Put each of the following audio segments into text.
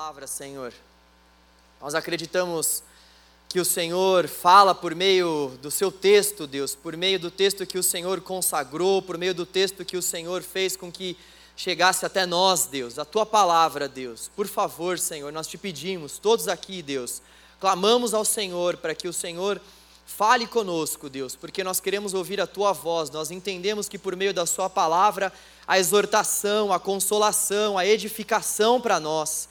palavra, Senhor. Nós acreditamos que o Senhor fala por meio do seu texto, Deus, por meio do texto que o Senhor consagrou, por meio do texto que o Senhor fez com que chegasse até nós, Deus, a tua palavra, Deus. Por favor, Senhor, nós te pedimos, todos aqui, Deus, clamamos ao Senhor para que o Senhor fale conosco, Deus, porque nós queremos ouvir a tua voz. Nós entendemos que por meio da sua palavra a exortação, a consolação, a edificação para nós.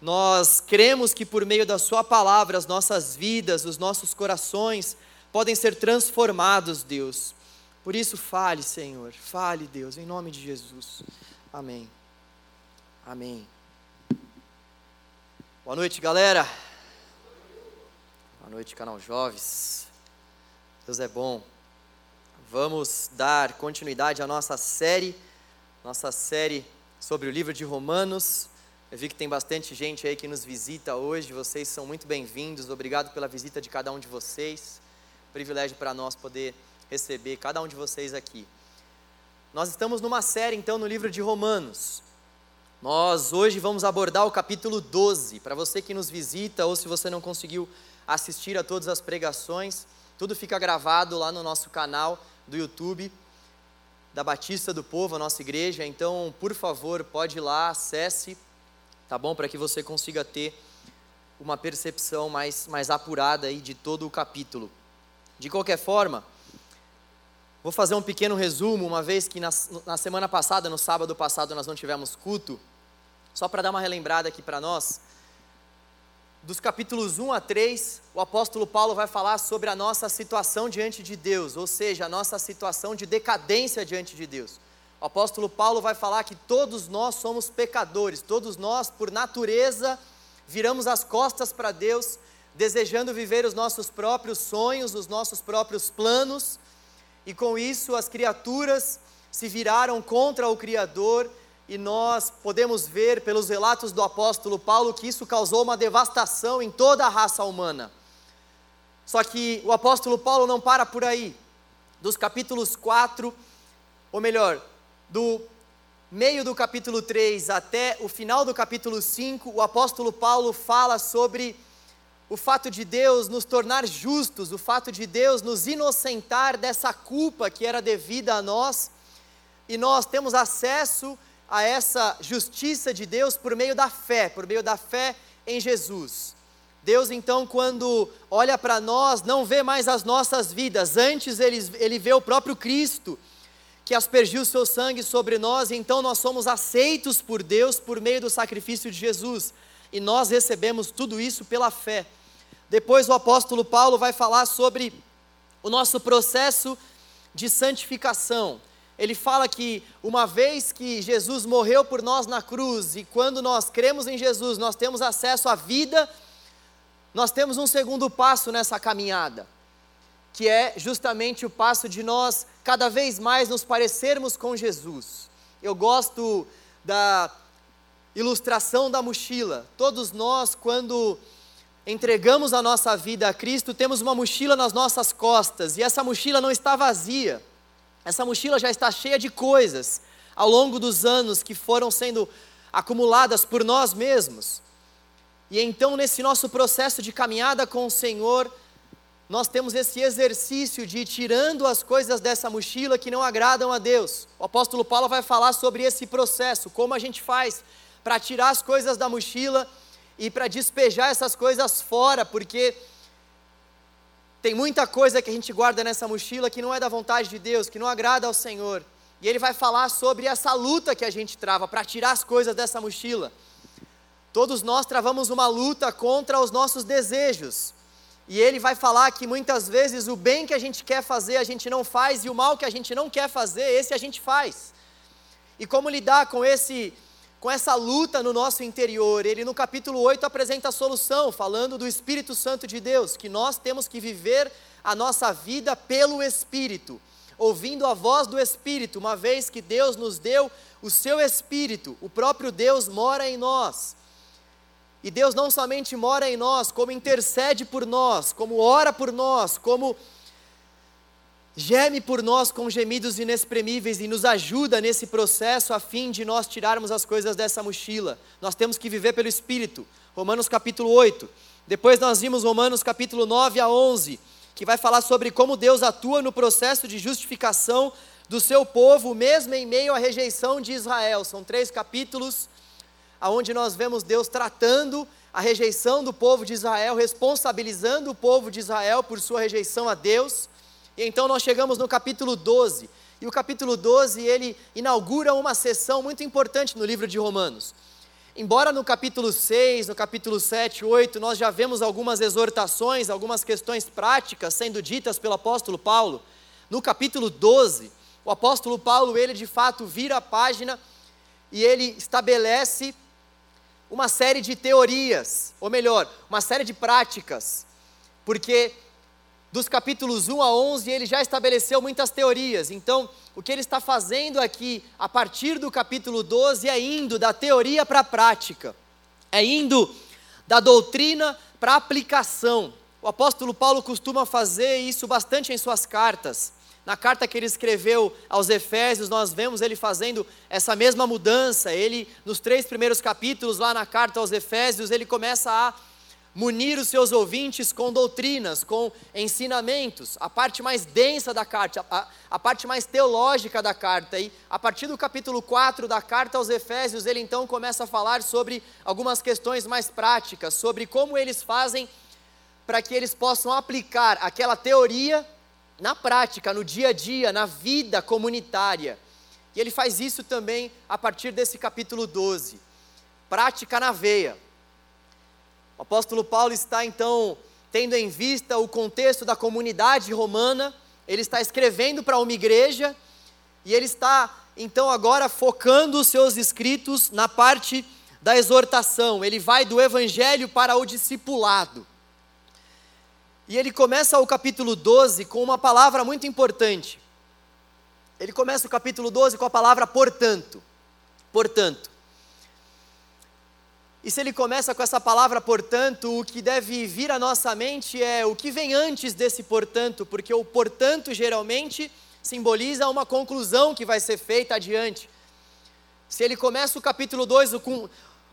Nós cremos que por meio da Sua palavra as nossas vidas, os nossos corações podem ser transformados, Deus. Por isso, fale, Senhor, fale, Deus, em nome de Jesus. Amém. Amém. Boa noite, galera. Boa noite, canal Jovens. Deus é bom. Vamos dar continuidade à nossa série nossa série sobre o livro de Romanos. Eu vi que tem bastante gente aí que nos visita hoje, vocês são muito bem-vindos, obrigado pela visita de cada um de vocês. Privilégio para nós poder receber cada um de vocês aqui. Nós estamos numa série então no livro de Romanos. Nós hoje vamos abordar o capítulo 12. Para você que nos visita ou se você não conseguiu assistir a todas as pregações, tudo fica gravado lá no nosso canal do YouTube da Batista do Povo, a nossa igreja. Então, por favor, pode ir lá, acesse, tá bom? Para que você consiga ter uma percepção mais, mais apurada aí de todo o capítulo. De qualquer forma, vou fazer um pequeno resumo, uma vez que na, na semana passada, no sábado passado, nós não tivemos culto, só para dar uma relembrada aqui para nós dos capítulos 1 a 3, o apóstolo Paulo vai falar sobre a nossa situação diante de Deus, ou seja, a nossa situação de decadência diante de Deus. O apóstolo Paulo vai falar que todos nós somos pecadores, todos nós, por natureza, viramos as costas para Deus, desejando viver os nossos próprios sonhos, os nossos próprios planos, e com isso as criaturas se viraram contra o Criador e nós podemos ver pelos relatos do apóstolo Paulo que isso causou uma devastação em toda a raça humana. Só que o apóstolo Paulo não para por aí. Dos capítulos 4, ou melhor, do meio do capítulo 3 até o final do capítulo 5, o apóstolo Paulo fala sobre o fato de Deus nos tornar justos, o fato de Deus nos inocentar dessa culpa que era devida a nós, e nós temos acesso a essa justiça de Deus por meio da fé, por meio da fé em Jesus. Deus, então, quando olha para nós, não vê mais as nossas vidas, antes ele, ele vê o próprio Cristo, que aspergiu seu sangue sobre nós, e então nós somos aceitos por Deus por meio do sacrifício de Jesus, e nós recebemos tudo isso pela fé. Depois o apóstolo Paulo vai falar sobre o nosso processo de santificação. Ele fala que uma vez que Jesus morreu por nós na cruz e quando nós cremos em Jesus, nós temos acesso à vida, nós temos um segundo passo nessa caminhada, que é justamente o passo de nós cada vez mais nos parecermos com Jesus. Eu gosto da ilustração da mochila. Todos nós, quando entregamos a nossa vida a Cristo, temos uma mochila nas nossas costas e essa mochila não está vazia. Essa mochila já está cheia de coisas ao longo dos anos que foram sendo acumuladas por nós mesmos. E então, nesse nosso processo de caminhada com o Senhor, nós temos esse exercício de ir tirando as coisas dessa mochila que não agradam a Deus. O apóstolo Paulo vai falar sobre esse processo, como a gente faz para tirar as coisas da mochila e para despejar essas coisas fora, porque tem muita coisa que a gente guarda nessa mochila que não é da vontade de Deus, que não agrada ao Senhor. E ele vai falar sobre essa luta que a gente trava para tirar as coisas dessa mochila. Todos nós travamos uma luta contra os nossos desejos. E ele vai falar que muitas vezes o bem que a gente quer fazer a gente não faz e o mal que a gente não quer fazer, esse a gente faz. E como lidar com esse com essa luta no nosso interior. Ele no capítulo 8 apresenta a solução, falando do Espírito Santo de Deus, que nós temos que viver a nossa vida pelo Espírito, ouvindo a voz do Espírito, uma vez que Deus nos deu o seu Espírito, o próprio Deus mora em nós. E Deus não somente mora em nós, como intercede por nós, como ora por nós, como geme por nós com gemidos inexprimíveis e nos ajuda nesse processo a fim de nós tirarmos as coisas dessa mochila. Nós temos que viver pelo Espírito. Romanos capítulo 8. Depois nós vimos Romanos capítulo 9 a 11, que vai falar sobre como Deus atua no processo de justificação do seu povo, mesmo em meio à rejeição de Israel. São três capítulos aonde nós vemos Deus tratando a rejeição do povo de Israel, responsabilizando o povo de Israel por sua rejeição a Deus. E então nós chegamos no capítulo 12. E o capítulo 12, ele inaugura uma sessão muito importante no livro de Romanos. Embora no capítulo 6, no capítulo 7, 8, nós já vemos algumas exortações, algumas questões práticas sendo ditas pelo apóstolo Paulo, no capítulo 12, o apóstolo Paulo, ele de fato vira a página e ele estabelece uma série de teorias, ou melhor, uma série de práticas, porque dos capítulos 1 a 11 ele já estabeleceu muitas teorias. Então, o que ele está fazendo aqui, a partir do capítulo 12, é indo da teoria para a prática, é indo da doutrina para a aplicação. O apóstolo Paulo costuma fazer isso bastante em suas cartas. Na carta que ele escreveu aos Efésios, nós vemos ele fazendo essa mesma mudança. Ele, nos três primeiros capítulos, lá na carta aos Efésios, ele começa a munir os seus ouvintes com doutrinas, com ensinamentos, a parte mais densa da carta, a, a, parte mais teológica da carta. E a partir do capítulo 4 da carta aos Efésios, ele então começa a falar sobre algumas questões mais práticas, sobre como eles fazem para que eles possam aplicar aquela teoria na prática, no dia a dia, na vida comunitária. E ele faz isso também a partir desse capítulo 12. Prática na veia. O apóstolo Paulo está então tendo em vista o contexto da comunidade romana, ele está escrevendo para uma igreja e ele está então agora focando os seus escritos na parte da exortação. Ele vai do evangelho para o discipulado. E ele começa o capítulo 12 com uma palavra muito importante. Ele começa o capítulo 12 com a palavra portanto. Portanto. E se ele começa com essa palavra portanto, o que deve vir à nossa mente é o que vem antes desse portanto, porque o portanto geralmente simboliza uma conclusão que vai ser feita adiante. Se ele começa o capítulo 2 com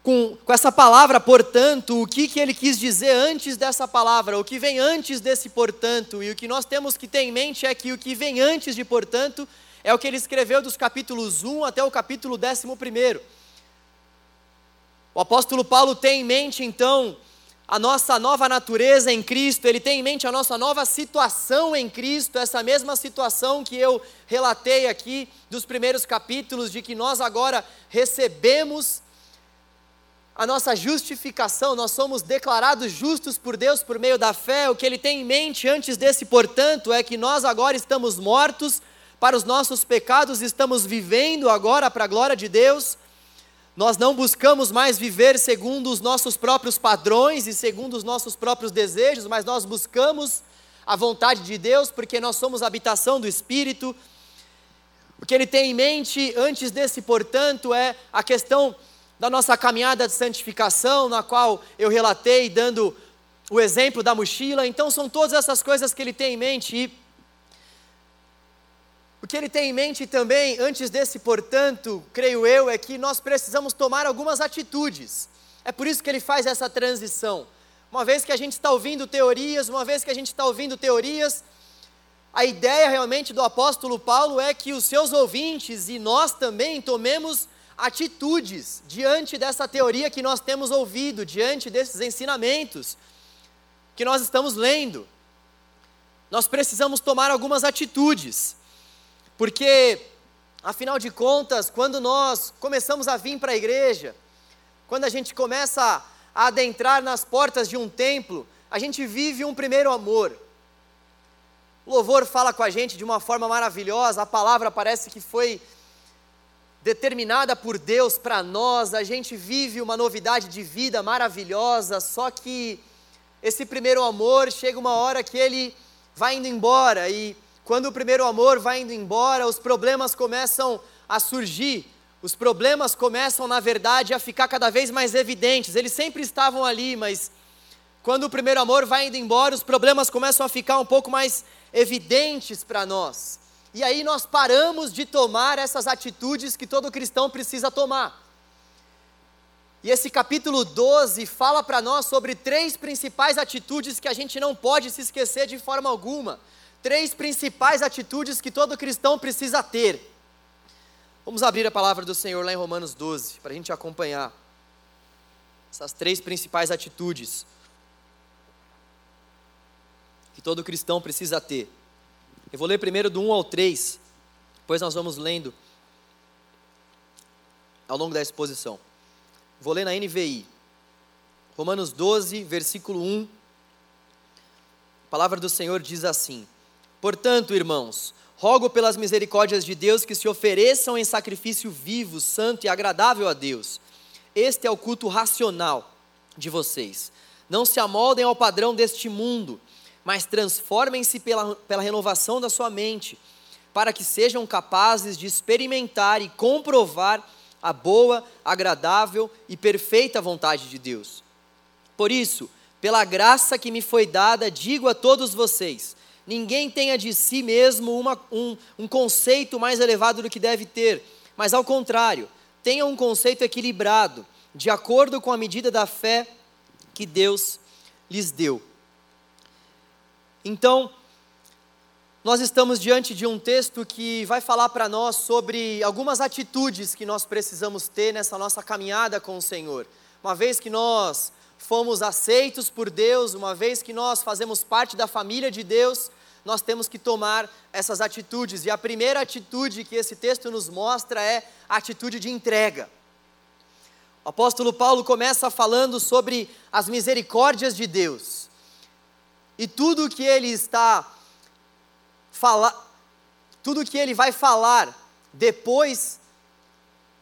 com, com essa palavra, portanto, o que, que ele quis dizer antes dessa palavra, o que vem antes desse portanto, e o que nós temos que ter em mente é que o que vem antes de portanto é o que ele escreveu dos capítulos 1 até o capítulo 11. O apóstolo Paulo tem em mente, então, a nossa nova natureza em Cristo, ele tem em mente a nossa nova situação em Cristo, essa mesma situação que eu relatei aqui dos primeiros capítulos, de que nós agora recebemos a nossa justificação, nós somos declarados justos por Deus por meio da fé. O que ele tem em mente antes desse, portanto, é que nós agora estamos mortos para os nossos pecados, estamos vivendo agora para a glória de Deus. Nós não buscamos mais viver segundo os nossos próprios padrões e segundo os nossos próprios desejos, mas nós buscamos a vontade de Deus, porque nós somos habitação do Espírito. O que ele tem em mente antes desse, portanto, é a questão da nossa caminhada de santificação, na qual eu relatei, dando o exemplo da mochila. Então, são todas essas coisas que ele tem em mente. E o que ele tem em mente também, antes desse, portanto, creio eu, é que nós precisamos tomar algumas atitudes. É por isso que ele faz essa transição. Uma vez que a gente está ouvindo teorias, uma vez que a gente está ouvindo teorias, a ideia realmente do apóstolo Paulo é que os seus ouvintes e nós também tomemos atitudes diante dessa teoria que nós temos ouvido, diante desses ensinamentos que nós estamos lendo. Nós precisamos tomar algumas atitudes, porque, afinal de contas, quando nós começamos a vir para a igreja, quando a gente começa a adentrar nas portas de um templo, a gente vive um primeiro amor. O louvor fala com a gente de uma forma maravilhosa, a palavra parece que foi determinada por Deus para nós, a gente vive uma novidade de vida maravilhosa, só que esse primeiro amor chega uma hora que ele vai indo embora, e quando o primeiro amor vai indo embora, os problemas começam a surgir, os problemas começam, na verdade, a ficar cada vez mais evidentes. Eles sempre estavam ali, mas quando o primeiro amor vai indo embora, os problemas começam a ficar um pouco mais evidentes para nós. E aí nós paramos de tomar essas atitudes que todo cristão precisa tomar. E esse capítulo 12 fala para nós sobre três principais atitudes que a gente não pode se esquecer de forma alguma. Três principais atitudes que todo cristão precisa ter. Vamos abrir a palavra do Senhor lá em Romanos 12, para a gente acompanhar essas três principais atitudes que todo cristão precisa ter. Eu vou ler primeiro do 1 ao 3, depois nós vamos lendo ao longo da exposição. Vou ler na NVI. Romanos 12, versículo 1. A palavra do Senhor diz assim: Portanto, irmãos, rogo pelas misericórdias de Deus que se ofereçam em sacrifício vivo, santo e agradável a Deus. Este é o culto racional de vocês. Não se amoldem ao padrão deste mundo, mas transformem-se pela, pela renovação da sua mente, para que sejam capazes de experimentar e comprovar a boa, agradável e perfeita vontade de Deus. Por isso, pela graça que me foi dada, digo a todos vocês: ninguém tenha de si mesmo uma, um, um conceito mais elevado do que deve ter, mas ao contrário, tenha um conceito equilibrado, de acordo com a medida da fé que Deus lhes deu. Então, nós estamos diante de um texto que vai falar para nós sobre algumas atitudes que nós precisamos ter nessa nossa caminhada com o Senhor. Uma vez que nós fomos aceitos por Deus, uma vez que nós fazemos parte da família de Deus, nós temos que tomar essas atitudes. E a primeira atitude que esse texto nos mostra é a atitude de entrega. O apóstolo Paulo começa falando sobre as misericórdias de Deus. E tudo que ele está tudo que ele vai falar depois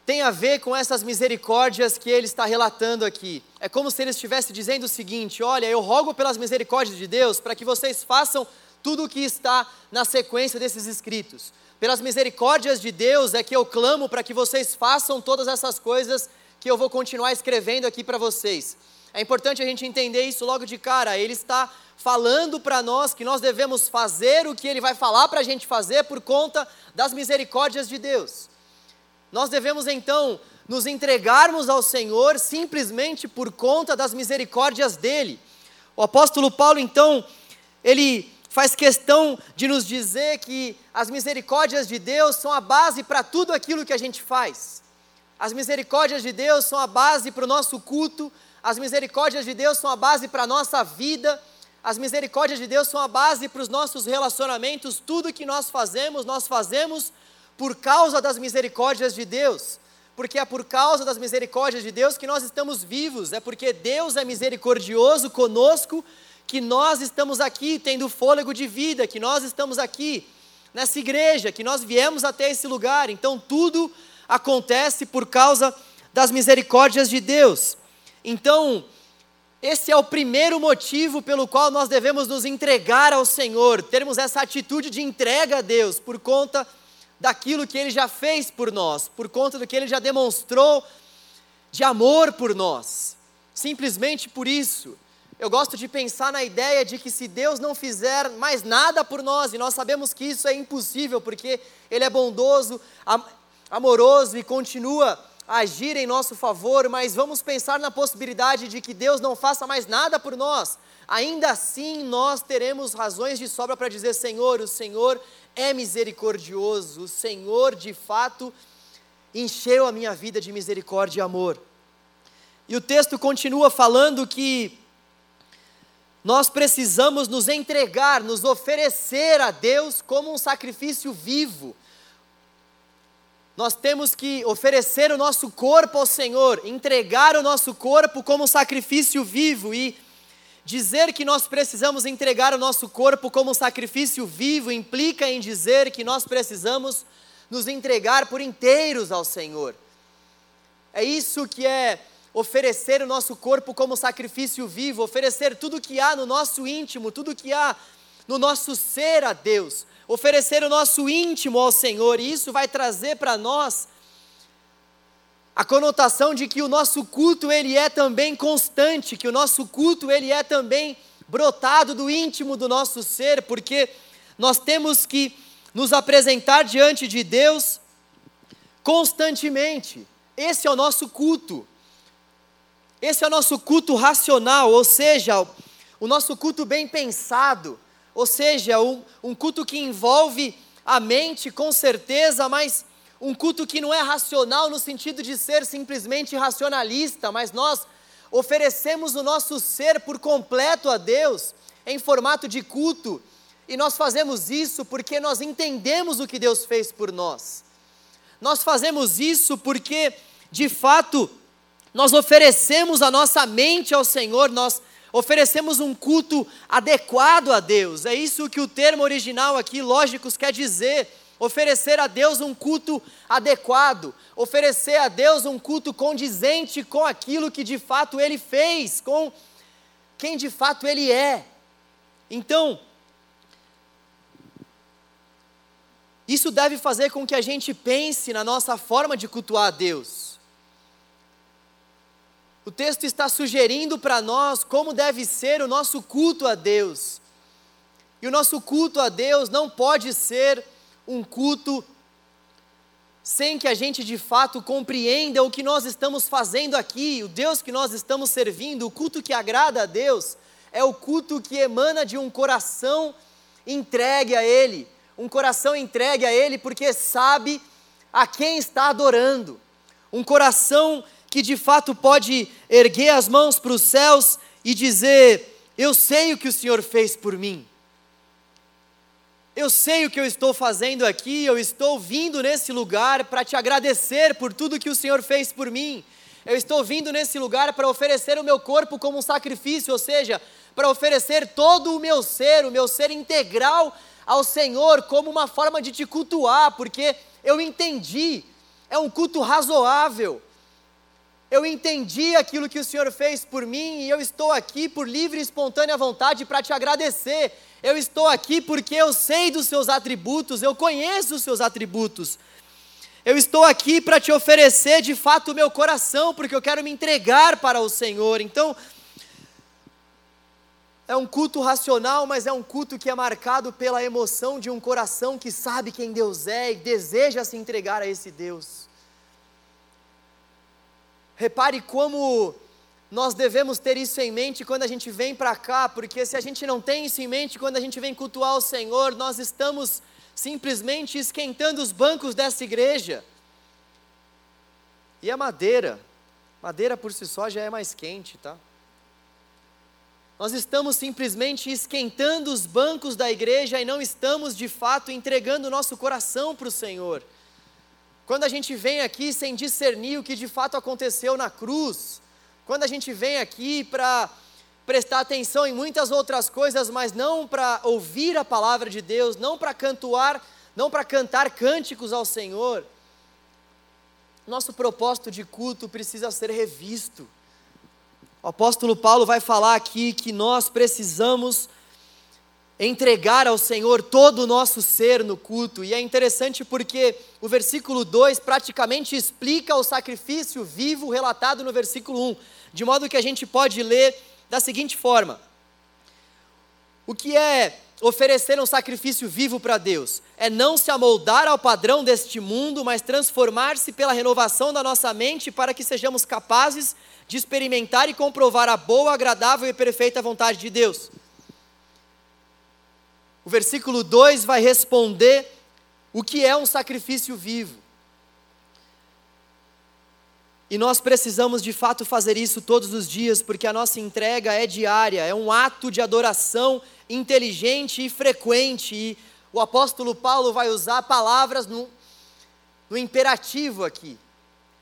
tem a ver com essas misericórdias que ele está relatando aqui. É como se ele estivesse dizendo o seguinte: Olha, eu rogo pelas misericórdias de Deus para que vocês façam tudo o que está na sequência desses escritos. Pelas misericórdias de Deus é que eu clamo para que vocês façam todas essas coisas que eu vou continuar escrevendo aqui para vocês. É importante a gente entender isso logo de cara. Ele está falando para nós que nós devemos fazer o que ele vai falar para a gente fazer por conta das misericórdias de Deus. Nós devemos então nos entregarmos ao Senhor simplesmente por conta das misericórdias dele. O apóstolo Paulo então, ele faz questão de nos dizer que as misericórdias de Deus são a base para tudo aquilo que a gente faz. As misericórdias de Deus são a base para o nosso culto, as misericórdias de Deus são a base para a nossa vida as misericórdias de Deus são a base para os nossos relacionamentos, tudo que nós fazemos, nós fazemos por causa das misericórdias de Deus. Porque é por causa das misericórdias de Deus que nós estamos vivos, é porque Deus é misericordioso conosco que nós estamos aqui tendo fôlego de vida, que nós estamos aqui nessa igreja, que nós viemos até esse lugar. Então tudo acontece por causa das misericórdias de Deus. Então, esse é o primeiro motivo pelo qual nós devemos nos entregar ao Senhor, termos essa atitude de entrega a Deus, por conta daquilo que Ele já fez por nós, por conta do que Ele já demonstrou de amor por nós. Simplesmente por isso. Eu gosto de pensar na ideia de que se Deus não fizer mais nada por nós, e nós sabemos que isso é impossível, porque Ele é bondoso, amoroso e continua agir em nosso favor, mas vamos pensar na possibilidade de que Deus não faça mais nada por nós. Ainda assim, nós teremos razões de sobra para dizer: Senhor, o Senhor é misericordioso, o Senhor de fato encheu a minha vida de misericórdia e amor. E o texto continua falando que nós precisamos nos entregar, nos oferecer a Deus como um sacrifício vivo nós temos que oferecer o nosso corpo ao Senhor, entregar o nosso corpo como sacrifício vivo e dizer que nós precisamos entregar o nosso corpo como sacrifício vivo implica em dizer que nós precisamos nos entregar por inteiros ao Senhor. É isso que é oferecer o nosso corpo como sacrifício vivo, oferecer tudo que há no nosso íntimo, tudo que há no nosso ser a Deus, oferecer o nosso íntimo ao Senhor, e isso vai trazer para nós a conotação de que o nosso culto ele é também constante, que o nosso culto ele é também brotado do íntimo do nosso ser, porque nós temos que nos apresentar diante de Deus constantemente. Esse é o nosso culto. Esse é o nosso culto racional, ou seja, o nosso culto bem pensado, ou seja, um, um culto que envolve a mente com certeza, mas um culto que não é racional no sentido de ser simplesmente racionalista, mas nós oferecemos o nosso ser por completo a Deus em formato de culto, e nós fazemos isso porque nós entendemos o que Deus fez por nós. Nós fazemos isso porque, de fato, nós oferecemos a nossa mente ao Senhor, nós oferecemos um culto adequado a Deus. É isso que o termo original aqui, lógicos, quer dizer. Oferecer a Deus um culto adequado, oferecer a Deus um culto condizente com aquilo que de fato Ele fez, com quem de fato Ele é. Então, isso deve fazer com que a gente pense na nossa forma de cultuar a Deus. O texto está sugerindo para nós como deve ser o nosso culto a Deus. E o nosso culto a Deus não pode ser um culto sem que a gente de fato compreenda o que nós estamos fazendo aqui, o Deus que nós estamos servindo, o culto que agrada a Deus, é o culto que emana de um coração entregue a Ele, um coração entregue a Ele porque sabe a quem está adorando, um coração que de fato pode erguer as mãos para os céus e dizer: Eu sei o que o Senhor fez por mim. Eu sei o que eu estou fazendo aqui, eu estou vindo nesse lugar para te agradecer por tudo que o Senhor fez por mim. Eu estou vindo nesse lugar para oferecer o meu corpo como um sacrifício, ou seja, para oferecer todo o meu ser, o meu ser integral ao Senhor, como uma forma de te cultuar, porque eu entendi, é um culto razoável, eu entendi aquilo que o Senhor fez por mim e eu estou aqui por livre e espontânea vontade para te agradecer. Eu estou aqui porque eu sei dos seus atributos, eu conheço os seus atributos. Eu estou aqui para te oferecer de fato o meu coração, porque eu quero me entregar para o Senhor. Então, é um culto racional, mas é um culto que é marcado pela emoção de um coração que sabe quem Deus é e deseja se entregar a esse Deus. Repare como nós devemos ter isso em mente quando a gente vem para cá, porque se a gente não tem isso em mente quando a gente vem cultuar o Senhor, nós estamos simplesmente esquentando os bancos dessa igreja. E a madeira, madeira por si só já é mais quente, tá? Nós estamos simplesmente esquentando os bancos da igreja e não estamos de fato entregando o nosso coração para o Senhor. Quando a gente vem aqui sem discernir o que de fato aconteceu na cruz, quando a gente vem aqui para prestar atenção em muitas outras coisas, mas não para ouvir a palavra de Deus, não para cantuar, não para cantar cânticos ao Senhor, nosso propósito de culto precisa ser revisto. O apóstolo Paulo vai falar aqui que nós precisamos entregar ao Senhor todo o nosso ser no culto. E é interessante porque o versículo 2 praticamente explica o sacrifício vivo relatado no versículo 1, de modo que a gente pode ler da seguinte forma: O que é oferecer um sacrifício vivo para Deus? É não se amoldar ao padrão deste mundo, mas transformar-se pela renovação da nossa mente para que sejamos capazes de experimentar e comprovar a boa, agradável e perfeita vontade de Deus. O versículo 2 vai responder o que é um sacrifício vivo. E nós precisamos de fato fazer isso todos os dias, porque a nossa entrega é diária, é um ato de adoração inteligente e frequente. E o apóstolo Paulo vai usar palavras no, no imperativo aqui.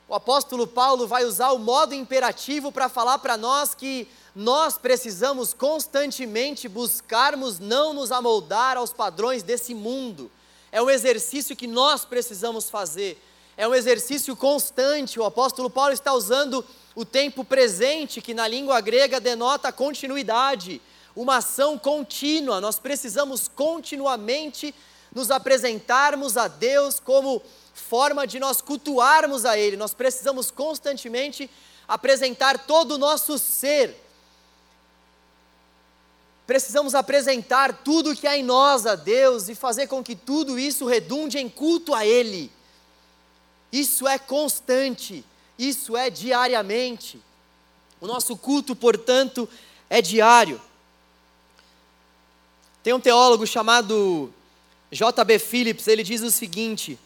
O apóstolo Paulo vai usar o modo imperativo para falar para nós que nós precisamos constantemente buscarmos não nos amoldar aos padrões desse mundo. É um exercício que nós precisamos fazer. É um exercício constante. O apóstolo Paulo está usando o tempo presente, que na língua grega denota continuidade, uma ação contínua. Nós precisamos continuamente nos apresentarmos a Deus como forma de nós cultuarmos a Ele. Nós precisamos constantemente apresentar todo o nosso ser precisamos apresentar tudo que há em nós a Deus e fazer com que tudo isso redunde em culto a Ele. Isso é constante, isso é diariamente. O nosso culto, portanto, é diário. Tem um teólogo chamado J.B. Phillips, ele diz o seguinte: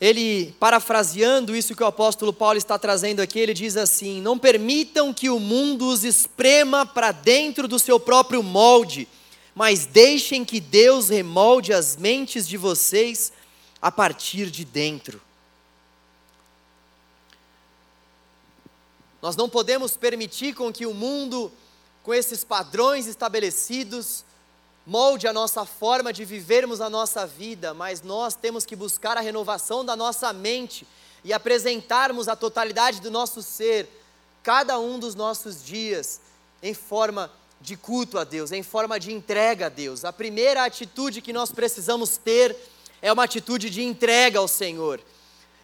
ele, parafraseando isso que o apóstolo Paulo está trazendo aqui, ele diz assim: Não permitam que o mundo os esprema para dentro do seu próprio molde, mas deixem que Deus remolde as mentes de vocês a partir de dentro. Nós não podemos permitir com que o mundo, com esses padrões estabelecidos, molde a nossa forma de vivermos a nossa vida, mas nós temos que buscar a renovação da nossa mente e apresentarmos a totalidade do nosso ser, cada um dos nossos dias, em forma de culto a Deus, em forma de entrega a Deus. A primeira atitude que nós precisamos ter é uma atitude de entrega ao Senhor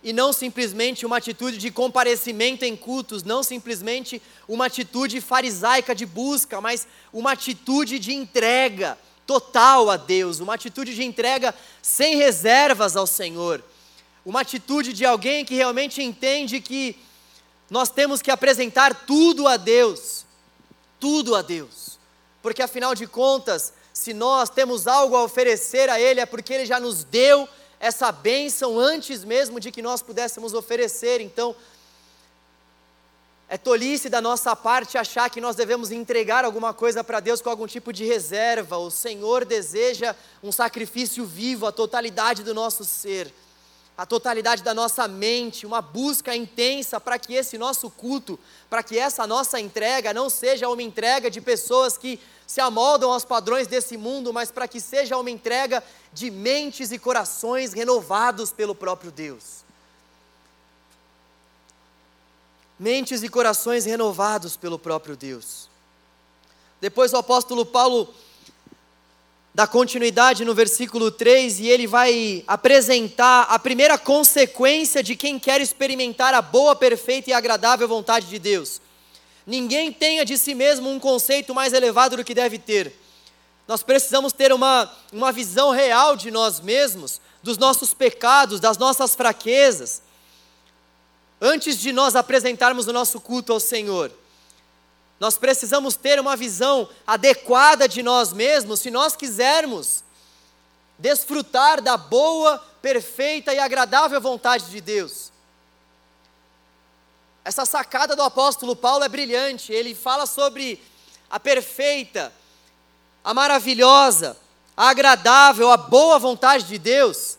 e não simplesmente uma atitude de comparecimento em cultos, não simplesmente uma atitude farisaica de busca, mas uma atitude de entrega total a Deus, uma atitude de entrega sem reservas ao Senhor, uma atitude de alguém que realmente entende que nós temos que apresentar tudo a Deus, tudo a Deus, porque afinal de contas, se nós temos algo a oferecer a Ele, é porque Ele já nos deu essa bênção antes mesmo de que nós pudéssemos oferecer. Então, é tolice da nossa parte achar que nós devemos entregar alguma coisa para Deus com algum tipo de reserva. O Senhor deseja um sacrifício vivo, a totalidade do nosso ser, a totalidade da nossa mente, uma busca intensa para que esse nosso culto, para que essa nossa entrega não seja uma entrega de pessoas que se amoldam aos padrões desse mundo, mas para que seja uma entrega de mentes e corações renovados pelo próprio Deus. Mentes e corações renovados pelo próprio Deus. Depois o apóstolo Paulo dá continuidade no versículo 3 e ele vai apresentar a primeira consequência de quem quer experimentar a boa, perfeita e agradável vontade de Deus. Ninguém tenha de si mesmo um conceito mais elevado do que deve ter. Nós precisamos ter uma, uma visão real de nós mesmos, dos nossos pecados, das nossas fraquezas, antes de nós apresentarmos o nosso culto ao Senhor. Nós precisamos ter uma visão adequada de nós mesmos se nós quisermos desfrutar da boa, perfeita e agradável vontade de Deus. Essa sacada do apóstolo Paulo é brilhante. Ele fala sobre a perfeita, a maravilhosa, a agradável, a boa vontade de Deus.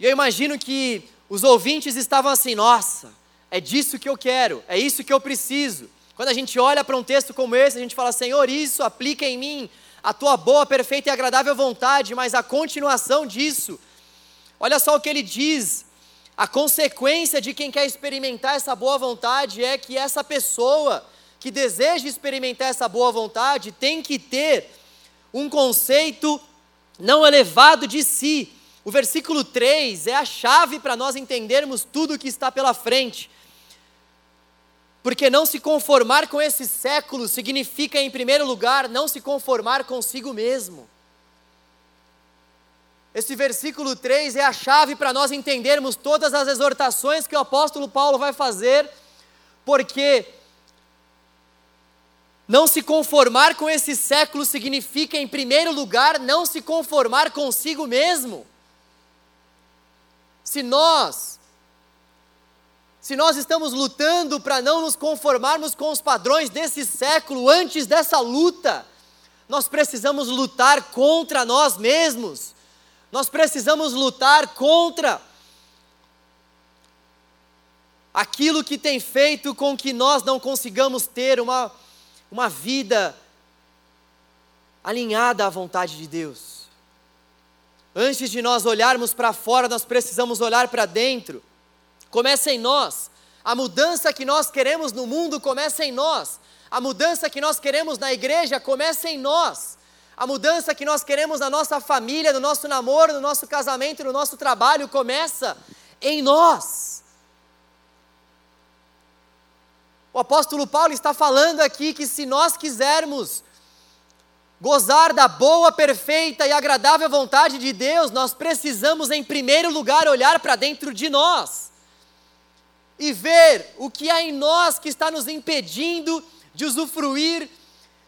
E eu imagino que os ouvintes estavam assim: nossa, é disso que eu quero, é isso que eu preciso. Quando a gente olha para um texto como esse, a gente fala: Senhor, isso aplica em mim a tua boa, perfeita e agradável vontade, mas a continuação disso, olha só o que ele diz a consequência de quem quer experimentar essa boa vontade é que essa pessoa que deseja experimentar essa boa vontade tem que ter um conceito não elevado de si. O versículo 3 é a chave para nós entendermos tudo o que está pela frente. Porque não se conformar com esse século significa, em primeiro lugar, não se conformar consigo mesmo. Esse versículo 3 é a chave para nós entendermos todas as exortações que o apóstolo Paulo vai fazer, porque não se conformar com esse século significa, em primeiro lugar, não se conformar consigo mesmo. Se nós, se nós estamos lutando para não nos conformarmos com os padrões desse século, antes dessa luta, nós precisamos lutar contra nós mesmos nós precisamos lutar contra aquilo que tem feito com que nós não consigamos ter uma, uma vida alinhada à vontade de Deus. Antes de nós olharmos para fora, nós precisamos olhar para dentro. Começa em nós. A mudança que nós queremos no mundo começa em nós. A mudança que nós queremos na igreja começa em nós. A mudança que nós queremos na nossa família, no nosso namoro, no nosso casamento, no nosso trabalho começa em nós. O apóstolo Paulo está falando aqui que se nós quisermos gozar da boa, perfeita e agradável vontade de Deus, nós precisamos, em primeiro lugar, olhar para dentro de nós e ver o que há em nós que está nos impedindo de usufruir,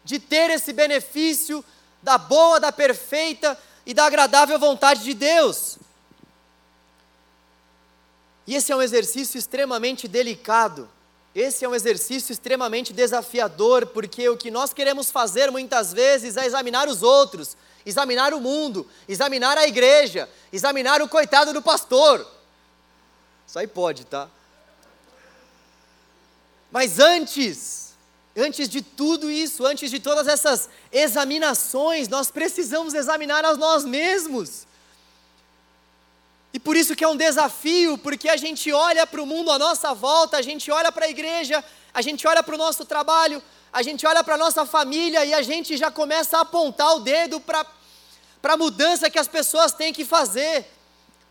de ter esse benefício da boa, da perfeita e da agradável vontade de Deus. E esse é um exercício extremamente delicado. Esse é um exercício extremamente desafiador, porque o que nós queremos fazer muitas vezes é examinar os outros, examinar o mundo, examinar a igreja, examinar o coitado do pastor. Isso aí pode, tá? Mas antes, antes de tudo isso, antes de todas essas examinações, nós precisamos examinar a nós mesmos. E por isso que é um desafio, porque a gente olha para o mundo à nossa volta, a gente olha para a igreja, a gente olha para o nosso trabalho, a gente olha para a nossa família e a gente já começa a apontar o dedo para a mudança que as pessoas têm que fazer.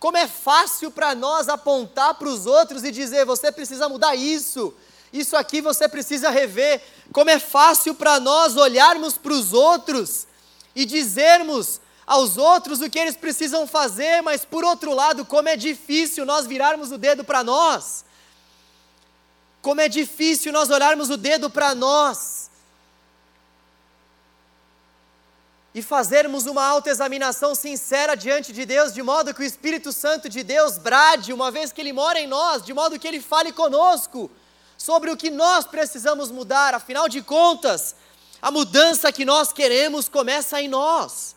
Como é fácil para nós apontar para os outros e dizer: você precisa mudar isso, isso aqui você precisa rever. Como é fácil para nós olharmos para os outros e dizermos: aos outros o que eles precisam fazer, mas por outro lado, como é difícil nós virarmos o dedo para nós. Como é difícil nós olharmos o dedo para nós. E fazermos uma autoexaminação sincera diante de Deus, de modo que o Espírito Santo de Deus brade, uma vez que Ele mora em nós, de modo que Ele fale conosco sobre o que nós precisamos mudar. Afinal de contas, a mudança que nós queremos começa em nós.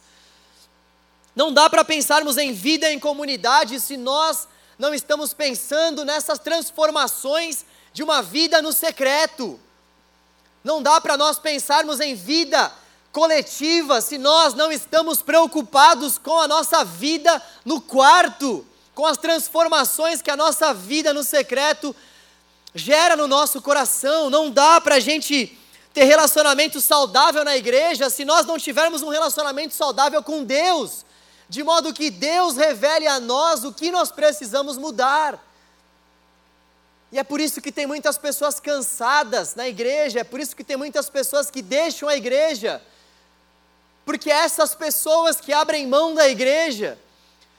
Não dá para pensarmos em vida em comunidade se nós não estamos pensando nessas transformações de uma vida no secreto. Não dá para nós pensarmos em vida coletiva se nós não estamos preocupados com a nossa vida no quarto, com as transformações que a nossa vida no secreto gera no nosso coração. Não dá para a gente ter relacionamento saudável na igreja se nós não tivermos um relacionamento saudável com Deus de modo que Deus revele a nós o que nós precisamos mudar. E é por isso que tem muitas pessoas cansadas na igreja, é por isso que tem muitas pessoas que deixam a igreja, porque essas pessoas que abrem mão da igreja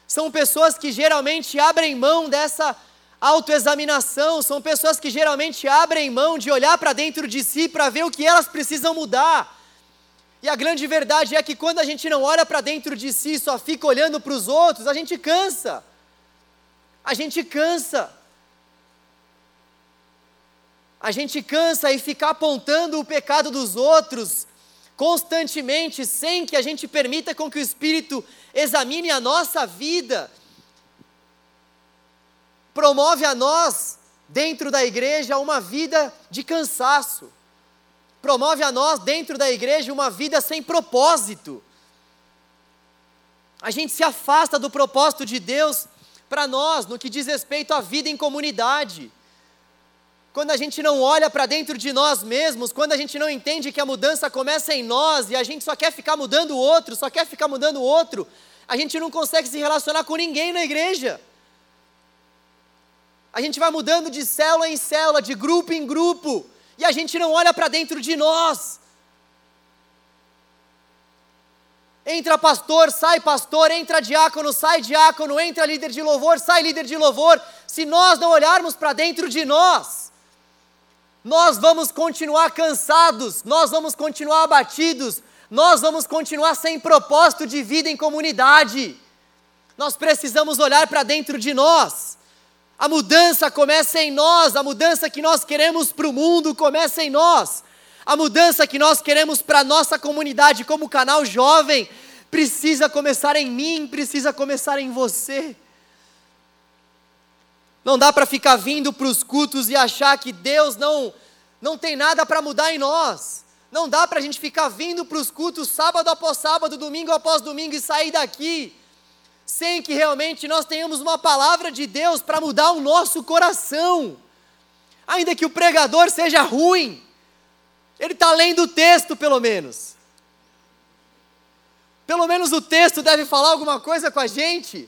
são pessoas que geralmente abrem mão dessa autoexaminação, são pessoas que geralmente abrem mão de olhar para dentro de si para ver o que elas precisam mudar. E a grande verdade é que quando a gente não olha para dentro de si, só fica olhando para os outros, a gente cansa. A gente cansa. A gente cansa e ficar apontando o pecado dos outros constantemente, sem que a gente permita com que o Espírito examine a nossa vida. Promove a nós, dentro da igreja, uma vida de cansaço promove a nós, dentro da igreja, uma vida sem propósito. A gente se afasta do propósito de Deus para nós, no que diz respeito à vida em comunidade. Quando a gente não olha para dentro de nós mesmos, quando a gente não entende que a mudança começa em nós e a gente só quer ficar mudando o outro, só quer ficar mudando o outro, a gente não consegue se relacionar com ninguém na igreja. A gente vai mudando de célula em célula, de grupo em grupo, e a gente não olha para dentro de nós. Entra pastor, sai pastor, entra diácono, sai diácono, entra líder de louvor, sai líder de louvor. Se nós não olharmos para dentro de nós, nós vamos continuar cansados, nós vamos continuar abatidos, nós vamos continuar sem propósito de vida em comunidade. Nós precisamos olhar para dentro de nós. A mudança começa em nós, a mudança que nós queremos para o mundo começa em nós. A mudança que nós queremos para a nossa comunidade como canal jovem precisa começar em mim, precisa começar em você. Não dá para ficar vindo para os cultos e achar que Deus não, não tem nada para mudar em nós. Não dá para a gente ficar vindo para os cultos sábado após sábado, domingo após domingo e sair daqui sem que realmente nós tenhamos uma palavra de Deus para mudar o nosso coração. Ainda que o pregador seja ruim, ele está lendo o texto, pelo menos. Pelo menos o texto deve falar alguma coisa com a gente.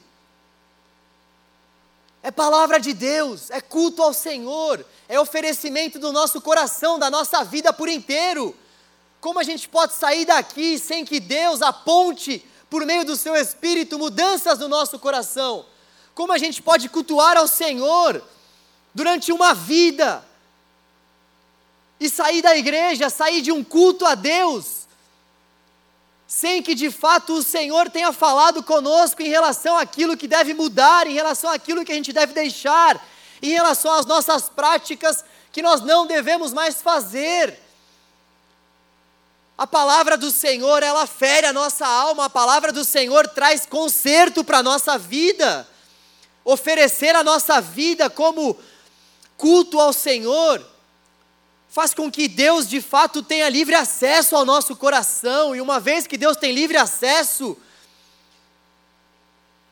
É palavra de Deus, é culto ao Senhor, é oferecimento do nosso coração, da nossa vida por inteiro. Como a gente pode sair daqui sem que Deus aponte, por meio do seu Espírito, mudanças no nosso coração? Como a gente pode cultuar ao Senhor durante uma vida e sair da igreja, sair de um culto a Deus, sem que de fato o Senhor tenha falado conosco em relação àquilo que deve mudar, em relação àquilo que a gente deve deixar, em relação às nossas práticas que nós não devemos mais fazer. A palavra do Senhor, ela fere a nossa alma, a palavra do Senhor traz conserto para a nossa vida. Oferecer a nossa vida como culto ao Senhor faz com que Deus de fato tenha livre acesso ao nosso coração, e uma vez que Deus tem livre acesso,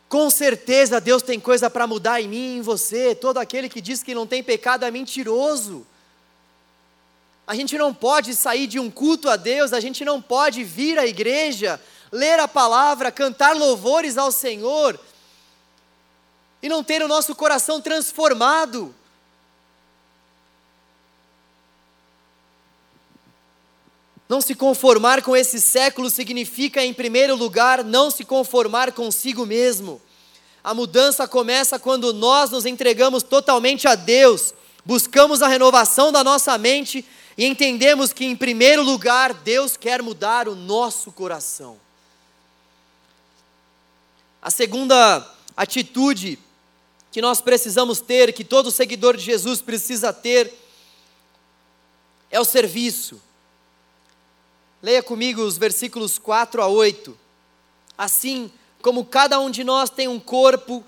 com certeza Deus tem coisa para mudar em mim e em você. Todo aquele que diz que não tem pecado é mentiroso. A gente não pode sair de um culto a Deus, a gente não pode vir à igreja, ler a palavra, cantar louvores ao Senhor e não ter o nosso coração transformado. Não se conformar com esse século significa, em primeiro lugar, não se conformar consigo mesmo. A mudança começa quando nós nos entregamos totalmente a Deus, buscamos a renovação da nossa mente e entendemos que, em primeiro lugar, Deus quer mudar o nosso coração. A segunda atitude que nós precisamos ter, que todo seguidor de Jesus precisa ter, é o serviço. Leia comigo os versículos 4 a 8. Assim como cada um de nós tem um corpo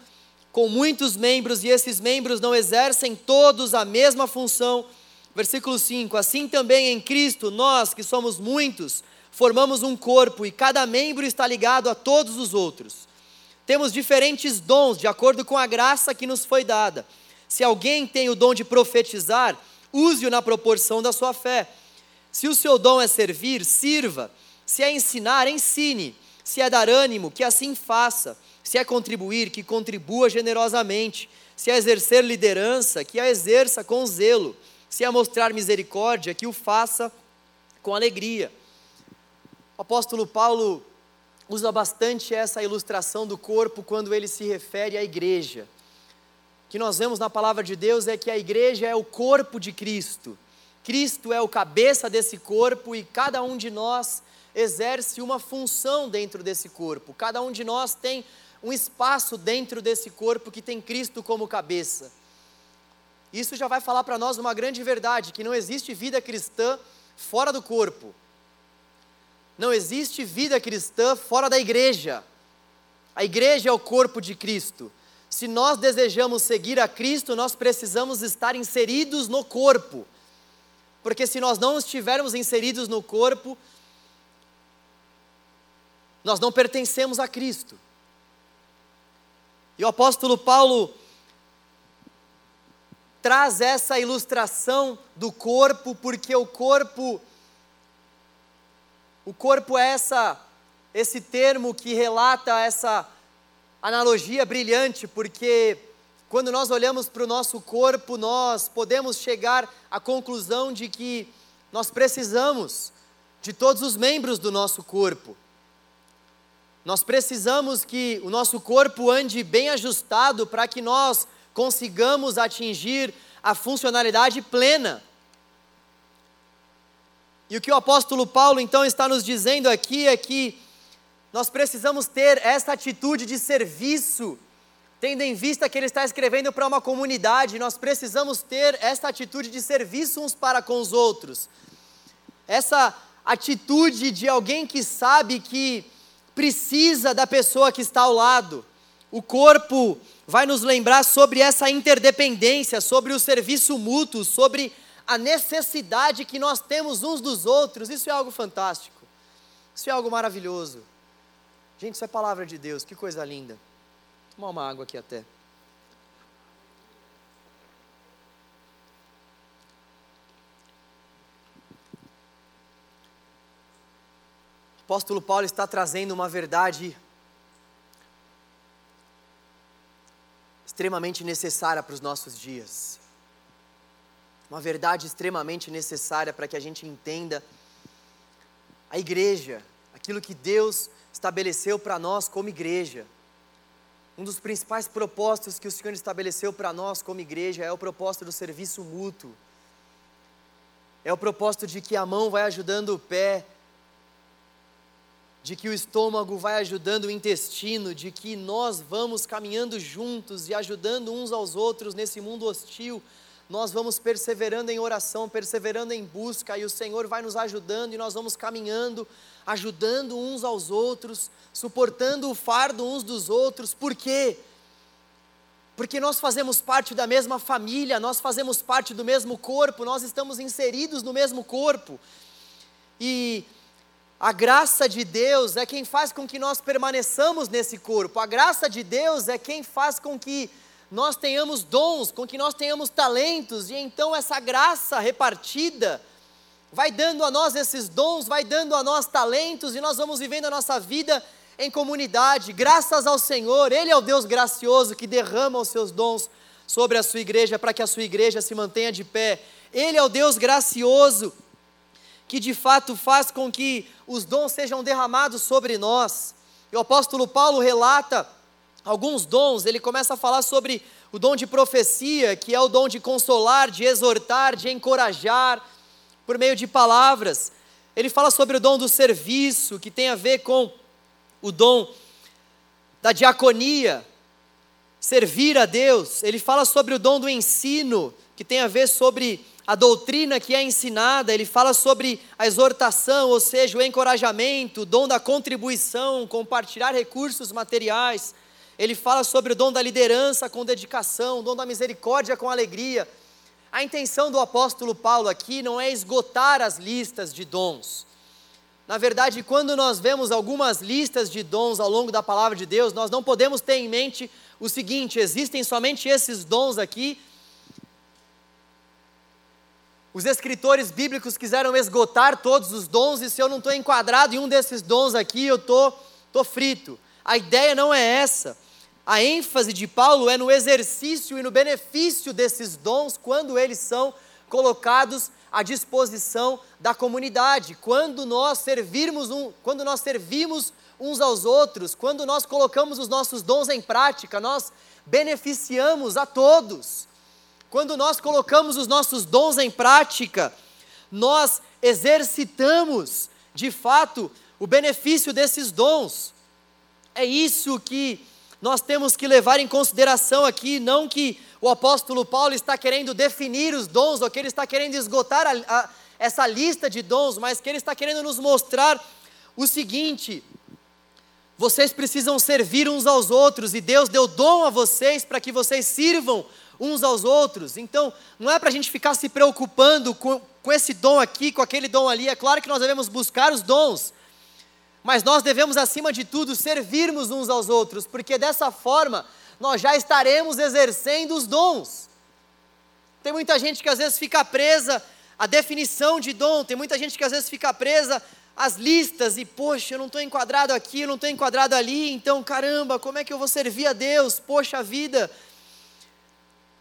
com muitos membros e esses membros não exercem todos a mesma função. Versículo 5: Assim também em Cristo, nós que somos muitos, formamos um corpo e cada membro está ligado a todos os outros. Temos diferentes dons de acordo com a graça que nos foi dada. Se alguém tem o dom de profetizar, use-o na proporção da sua fé. Se o seu dom é servir, sirva. Se é ensinar, ensine. Se é dar ânimo, que assim faça. Se é contribuir, que contribua generosamente. Se é exercer liderança, que a exerça com zelo. Se é mostrar misericórdia, que o faça com alegria. O apóstolo Paulo usa bastante essa ilustração do corpo quando ele se refere à igreja. O que nós vemos na palavra de Deus é que a igreja é o corpo de Cristo. Cristo é o cabeça desse corpo e cada um de nós exerce uma função dentro desse corpo. Cada um de nós tem um espaço dentro desse corpo que tem Cristo como cabeça. Isso já vai falar para nós uma grande verdade: que não existe vida cristã fora do corpo. Não existe vida cristã fora da igreja. A igreja é o corpo de Cristo. Se nós desejamos seguir a Cristo, nós precisamos estar inseridos no corpo. Porque se nós não estivermos inseridos no corpo, nós não pertencemos a Cristo. E o apóstolo Paulo traz essa ilustração do corpo, porque o corpo o corpo é essa esse termo que relata essa analogia brilhante, porque quando nós olhamos para o nosso corpo, nós podemos chegar à conclusão de que nós precisamos de todos os membros do nosso corpo. Nós precisamos que o nosso corpo ande bem ajustado para que nós consigamos atingir a funcionalidade plena. E o que o apóstolo Paulo então está nos dizendo aqui é que nós precisamos ter essa atitude de serviço tendo em vista que ele está escrevendo para uma comunidade, nós precisamos ter essa atitude de serviço uns para com os outros. Essa atitude de alguém que sabe que precisa da pessoa que está ao lado. O corpo vai nos lembrar sobre essa interdependência, sobre o serviço mútuo, sobre a necessidade que nós temos uns dos outros. Isso é algo fantástico. Isso é algo maravilhoso. Gente, isso é palavra de Deus, que coisa linda tomar uma água aqui até. O apóstolo Paulo está trazendo uma verdade extremamente necessária para os nossos dias. Uma verdade extremamente necessária para que a gente entenda a igreja, aquilo que Deus estabeleceu para nós como igreja. Um dos principais propósitos que o Senhor estabeleceu para nós como igreja é o propósito do serviço mútuo. É o propósito de que a mão vai ajudando o pé, de que o estômago vai ajudando o intestino, de que nós vamos caminhando juntos e ajudando uns aos outros nesse mundo hostil. Nós vamos perseverando em oração, perseverando em busca, e o Senhor vai nos ajudando, e nós vamos caminhando, ajudando uns aos outros, suportando o fardo uns dos outros. Por quê? Porque nós fazemos parte da mesma família, nós fazemos parte do mesmo corpo, nós estamos inseridos no mesmo corpo. E a graça de Deus é quem faz com que nós permaneçamos nesse corpo. A graça de Deus é quem faz com que nós tenhamos dons, com que nós tenhamos talentos, e então essa graça repartida vai dando a nós esses dons, vai dando a nós talentos, e nós vamos vivendo a nossa vida em comunidade, graças ao Senhor. Ele é o Deus gracioso que derrama os seus dons sobre a sua igreja para que a sua igreja se mantenha de pé. Ele é o Deus gracioso que de fato faz com que os dons sejam derramados sobre nós. E o apóstolo Paulo relata alguns dons, ele começa a falar sobre o dom de profecia, que é o dom de consolar, de exortar, de encorajar, por meio de palavras. Ele fala sobre o dom do serviço, que tem a ver com o dom da diaconia, servir a Deus. Ele fala sobre o dom do ensino, que tem a ver sobre a doutrina que é ensinada, ele fala sobre a exortação, ou seja, o encorajamento, o dom da contribuição, compartilhar recursos materiais. Ele fala sobre o dom da liderança com dedicação, o dom da misericórdia com alegria. A intenção do apóstolo Paulo aqui não é esgotar as listas de dons. Na verdade, quando nós vemos algumas listas de dons ao longo da palavra de Deus, nós não podemos ter em mente o seguinte: existem somente esses dons aqui, os escritores bíblicos quiseram esgotar todos os dons, e se eu não estou enquadrado em um desses dons aqui, eu estou tô, tô frito. A ideia não é essa. A ênfase de Paulo é no exercício e no benefício desses dons quando eles são colocados à disposição da comunidade. Quando nós servirmos um, quando nós servimos uns aos outros, quando nós colocamos os nossos dons em prática, nós beneficiamos a todos. Quando nós colocamos os nossos dons em prática, nós exercitamos, de fato, o benefício desses dons. É isso que nós temos que levar em consideração aqui, não que o apóstolo Paulo está querendo definir os dons, ou que ele está querendo esgotar a, a, essa lista de dons, mas que ele está querendo nos mostrar o seguinte: vocês precisam servir uns aos outros, e Deus deu dom a vocês para que vocês sirvam uns aos outros. Então, não é para a gente ficar se preocupando com, com esse dom aqui, com aquele dom ali. É claro que nós devemos buscar os dons, mas nós devemos, acima de tudo, servirmos uns aos outros, porque dessa forma nós já estaremos exercendo os dons. Tem muita gente que às vezes fica presa à definição de dom, tem muita gente que às vezes fica presa às listas e, poxa, eu não estou enquadrado aqui, eu não estou enquadrado ali, então caramba, como é que eu vou servir a Deus? Poxa vida,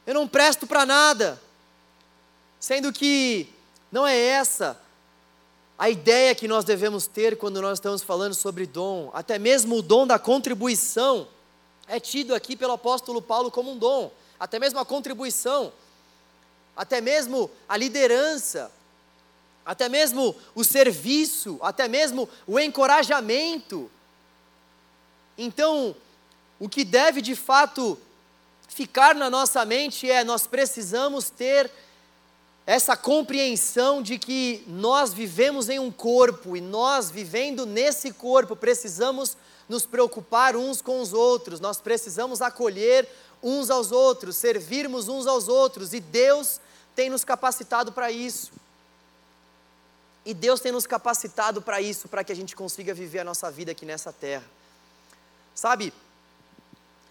eu não presto para nada. Sendo que não é essa a ideia que nós devemos ter quando nós estamos falando sobre dom. Até mesmo o dom da contribuição é tido aqui pelo apóstolo Paulo como um dom. Até mesmo a contribuição, até mesmo a liderança, até mesmo o serviço, até mesmo o encorajamento. Então, o que deve de fato ficar na nossa mente é: nós precisamos ter essa compreensão de que nós vivemos em um corpo e nós, vivendo nesse corpo, precisamos nos preocupar uns com os outros, nós precisamos acolher uns aos outros, servirmos uns aos outros e Deus tem nos capacitado para isso. E Deus tem nos capacitado para isso, para que a gente consiga viver a nossa vida aqui nessa terra. Sabe,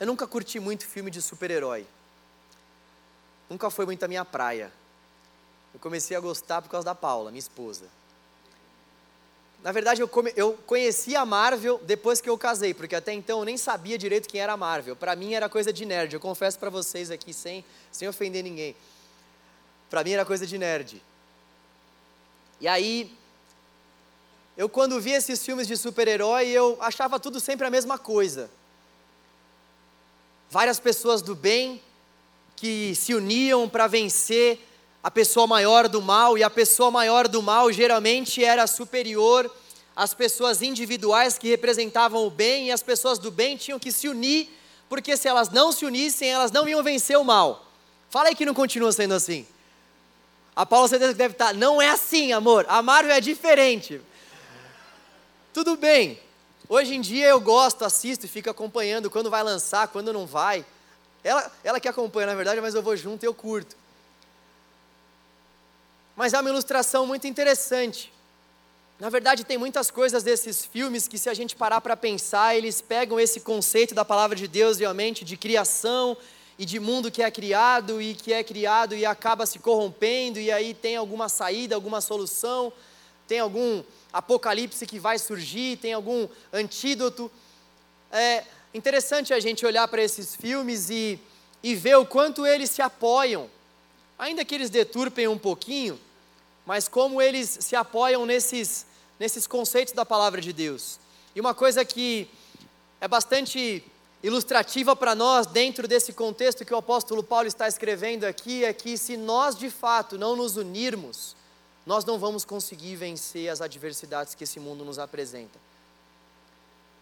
eu nunca curti muito filme de super-herói. Nunca foi muito a minha praia. Eu comecei a gostar por causa da Paula, minha esposa. Na verdade, eu, come, eu conheci a Marvel depois que eu casei, porque até então eu nem sabia direito quem era a Marvel. Para mim era coisa de nerd. Eu confesso para vocês aqui, sem, sem ofender ninguém. Para mim era coisa de nerd. E aí, eu quando via esses filmes de super-herói, eu achava tudo sempre a mesma coisa. Várias pessoas do bem que se uniam para vencer a pessoa maior do mal, e a pessoa maior do mal geralmente era superior às pessoas individuais que representavam o bem, e as pessoas do bem tinham que se unir, porque se elas não se unissem, elas não iam vencer o mal. Fala aí que não continua sendo assim. A Paula certeza que deve estar. Não é assim, amor. A Marvel é diferente. Tudo bem. Hoje em dia eu gosto, assisto e fico acompanhando quando vai lançar, quando não vai. Ela, ela que acompanha, na verdade, mas eu vou junto e eu curto. Mas é uma ilustração muito interessante. Na verdade, tem muitas coisas desses filmes que, se a gente parar para pensar, eles pegam esse conceito da palavra de Deus realmente de criação e de mundo que é criado e que é criado e acaba se corrompendo, e aí tem alguma saída, alguma solução, tem algum apocalipse que vai surgir, tem algum antídoto. É interessante a gente olhar para esses filmes e, e ver o quanto eles se apoiam, ainda que eles deturpem um pouquinho, mas como eles se apoiam nesses, nesses conceitos da palavra de Deus. E uma coisa que é bastante ilustrativa para nós, dentro desse contexto que o apóstolo Paulo está escrevendo aqui, é que se nós de fato não nos unirmos, nós não vamos conseguir vencer as adversidades que esse mundo nos apresenta.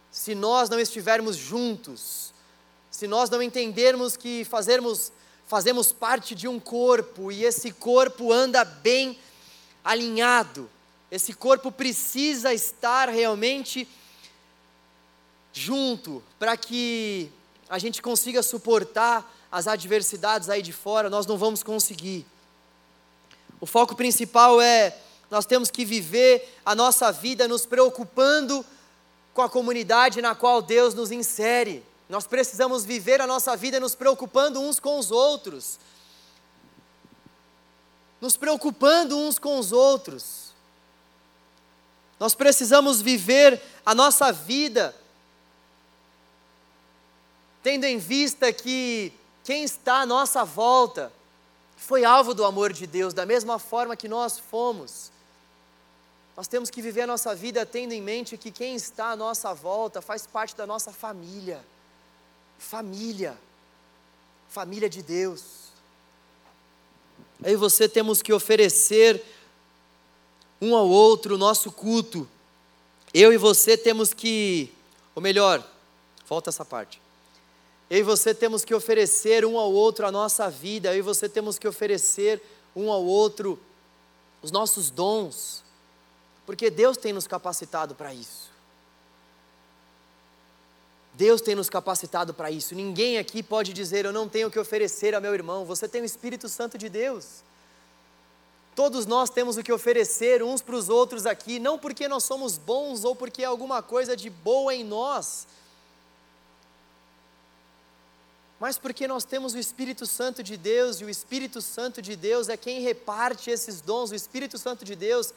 Se nós não estivermos juntos, se nós não entendermos que fazermos, fazemos parte de um corpo e esse corpo anda bem alinhado, esse corpo precisa estar realmente junto para que a gente consiga suportar as adversidades aí de fora, nós não vamos conseguir. O foco principal é nós temos que viver a nossa vida nos preocupando com a comunidade na qual Deus nos insere. Nós precisamos viver a nossa vida nos preocupando uns com os outros. Nos preocupando uns com os outros. Nós precisamos viver a nossa vida tendo em vista que quem está à nossa volta foi alvo do amor de Deus, da mesma forma que nós fomos. Nós temos que viver a nossa vida tendo em mente que quem está à nossa volta faz parte da nossa família. Família. Família de Deus. Aí você temos que oferecer um ao outro o nosso culto. Eu e você temos que, ou melhor, volta essa parte. Eu e você temos que oferecer um ao outro a nossa vida, eu e você temos que oferecer um ao outro os nossos dons, porque Deus tem nos capacitado para isso. Deus tem nos capacitado para isso. Ninguém aqui pode dizer eu não tenho o que oferecer ao meu irmão. Você tem o Espírito Santo de Deus. Todos nós temos o que oferecer uns para os outros aqui, não porque nós somos bons ou porque há alguma coisa de boa em nós, mas porque nós temos o Espírito Santo de Deus, e o Espírito Santo de Deus é quem reparte esses dons, o Espírito Santo de Deus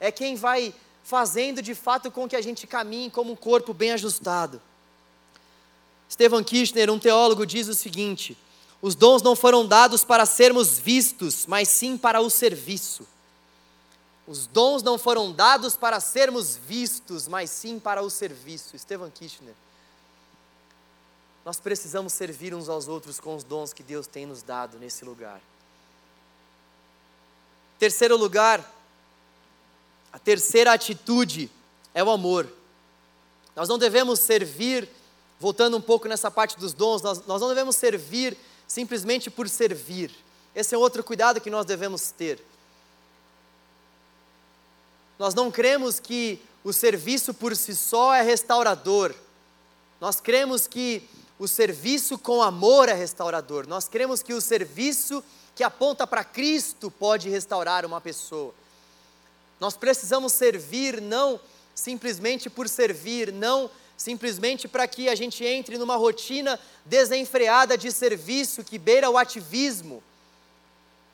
é quem vai fazendo de fato com que a gente caminhe como um corpo bem ajustado. Stephen Kirchner, um teólogo, diz o seguinte: os dons não foram dados para sermos vistos, mas sim para o serviço. Os dons não foram dados para sermos vistos, mas sim para o serviço. Stephen Kirchner. Nós precisamos servir uns aos outros com os dons que Deus tem nos dado nesse lugar. Terceiro lugar, a terceira atitude é o amor. Nós não devemos servir, voltando um pouco nessa parte dos dons, nós, nós não devemos servir simplesmente por servir. Esse é outro cuidado que nós devemos ter. Nós não cremos que o serviço por si só é restaurador. Nós cremos que o serviço com amor é restaurador. Nós cremos que o serviço que aponta para Cristo pode restaurar uma pessoa. Nós precisamos servir não simplesmente por servir, não simplesmente para que a gente entre numa rotina desenfreada de serviço que beira o ativismo.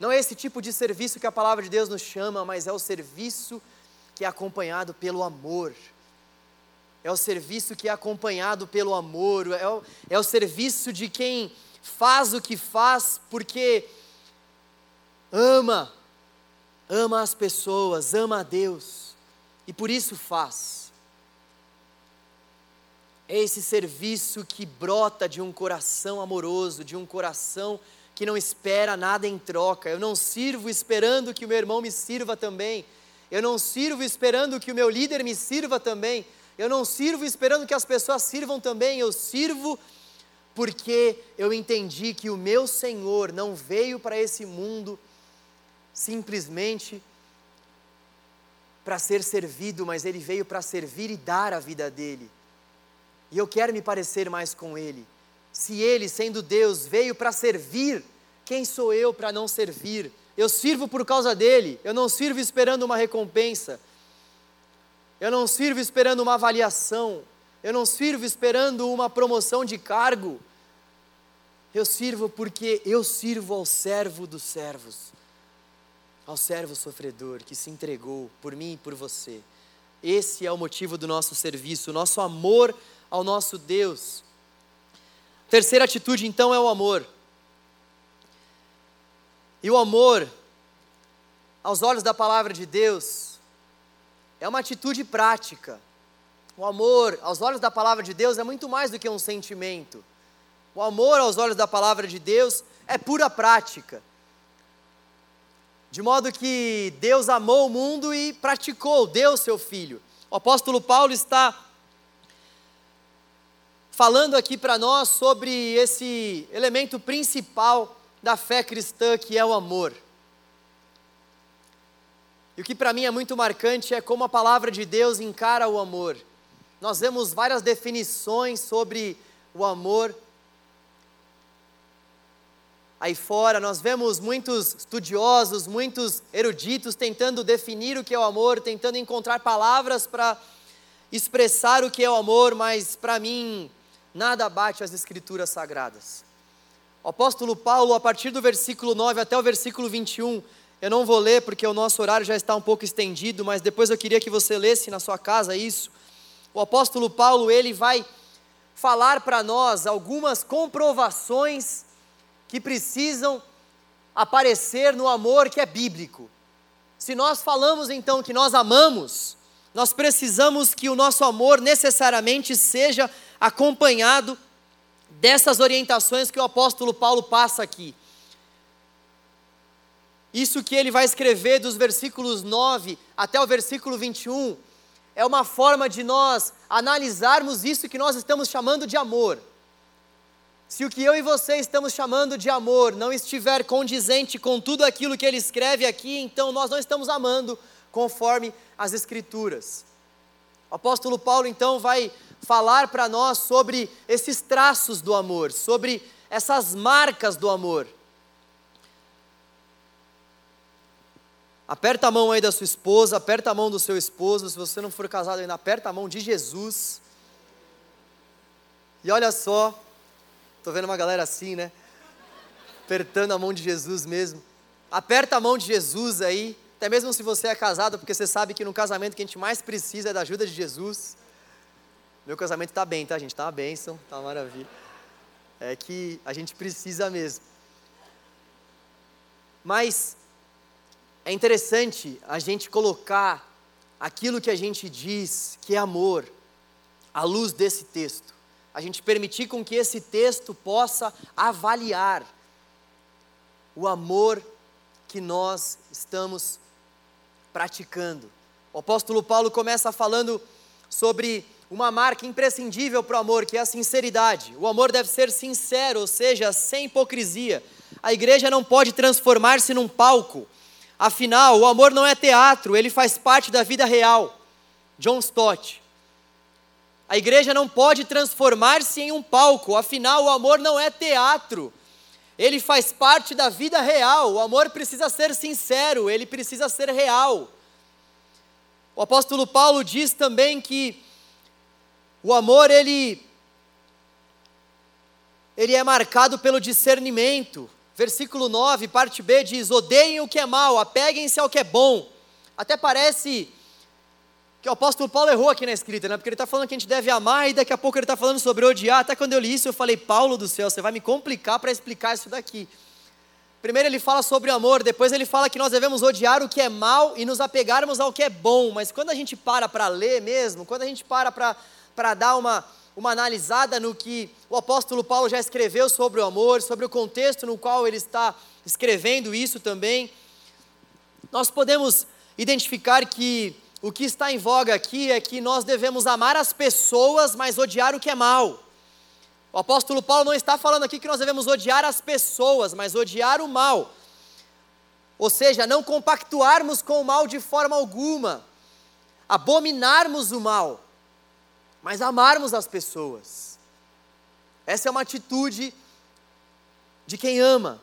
Não é esse tipo de serviço que a palavra de Deus nos chama, mas é o serviço que é acompanhado pelo amor é o serviço que é acompanhado pelo amor, é o, é o serviço de quem faz o que faz porque ama, ama as pessoas, ama a Deus. e por isso faz. É esse serviço que brota de um coração amoroso, de um coração que não espera nada em troca. Eu não sirvo esperando que o meu irmão me sirva também. Eu não sirvo esperando que o meu líder me sirva também. Eu não sirvo esperando que as pessoas sirvam também. Eu sirvo porque eu entendi que o meu Senhor não veio para esse mundo simplesmente para ser servido, mas ele veio para servir e dar a vida dele. E eu quero me parecer mais com ele. Se ele, sendo Deus, veio para servir, quem sou eu para não servir? Eu sirvo por causa dele, eu não sirvo esperando uma recompensa, eu não sirvo esperando uma avaliação, eu não sirvo esperando uma promoção de cargo, eu sirvo porque eu sirvo ao servo dos servos ao servo sofredor que se entregou por mim e por você. Esse é o motivo do nosso serviço, o nosso amor ao nosso Deus. Terceira atitude, então, é o amor. E o amor, aos olhos da palavra de Deus, é uma atitude prática. O amor, aos olhos da palavra de Deus, é muito mais do que um sentimento. O amor, aos olhos da palavra de Deus, é pura prática. De modo que Deus amou o mundo e praticou, deu seu filho. O apóstolo Paulo está falando aqui para nós sobre esse elemento principal da fé cristã que é o amor. E o que para mim é muito marcante é como a palavra de Deus encara o amor. Nós vemos várias definições sobre o amor aí fora, nós vemos muitos estudiosos, muitos eruditos tentando definir o que é o amor, tentando encontrar palavras para expressar o que é o amor, mas para mim nada bate as escrituras sagradas. O apóstolo Paulo, a partir do versículo 9 até o versículo 21, eu não vou ler porque o nosso horário já está um pouco estendido, mas depois eu queria que você lesse na sua casa isso. O apóstolo Paulo, ele vai falar para nós algumas comprovações que precisam aparecer no amor que é bíblico. Se nós falamos então que nós amamos, nós precisamos que o nosso amor necessariamente seja acompanhado dessas orientações que o apóstolo Paulo passa aqui. Isso que ele vai escrever dos versículos 9 até o versículo 21 é uma forma de nós analisarmos isso que nós estamos chamando de amor. Se o que eu e você estamos chamando de amor não estiver condizente com tudo aquilo que ele escreve aqui, então nós não estamos amando conforme as Escrituras. O apóstolo Paulo então vai falar para nós sobre esses traços do amor, sobre essas marcas do amor. Aperta a mão aí da sua esposa, aperta a mão do seu esposo, se você não for casado ainda, aperta a mão de Jesus. E olha só, Estou vendo uma galera assim, né? Apertando a mão de Jesus mesmo. Aperta a mão de Jesus aí, até mesmo se você é casado, porque você sabe que no casamento que a gente mais precisa é da ajuda de Jesus. Meu casamento está bem, tá, gente? Está uma bênção, está uma maravilha. É que a gente precisa mesmo. Mas é interessante a gente colocar aquilo que a gente diz que é amor à luz desse texto a gente permitir com que esse texto possa avaliar o amor que nós estamos praticando. O apóstolo Paulo começa falando sobre uma marca imprescindível para o amor, que é a sinceridade. O amor deve ser sincero, ou seja, sem hipocrisia. A igreja não pode transformar-se num palco. Afinal, o amor não é teatro, ele faz parte da vida real. John Stott. A igreja não pode transformar-se em um palco, afinal, o amor não é teatro. Ele faz parte da vida real. O amor precisa ser sincero, ele precisa ser real. O apóstolo Paulo diz também que o amor ele ele é marcado pelo discernimento. Versículo 9, parte B diz: "Odeiem o que é mal, apeguem-se ao que é bom". Até parece que o apóstolo Paulo errou aqui na escrita, né? Porque ele está falando que a gente deve amar e daqui a pouco ele está falando sobre odiar. Até quando eu li isso, eu falei, Paulo do céu, você vai me complicar para explicar isso daqui. Primeiro ele fala sobre o amor, depois ele fala que nós devemos odiar o que é mal e nos apegarmos ao que é bom. Mas quando a gente para para ler mesmo, quando a gente para para dar uma, uma analisada no que o apóstolo Paulo já escreveu sobre o amor, sobre o contexto no qual ele está escrevendo isso também, nós podemos identificar que o que está em voga aqui é que nós devemos amar as pessoas, mas odiar o que é mal. O apóstolo Paulo não está falando aqui que nós devemos odiar as pessoas, mas odiar o mal. Ou seja, não compactuarmos com o mal de forma alguma, abominarmos o mal, mas amarmos as pessoas. Essa é uma atitude de quem ama.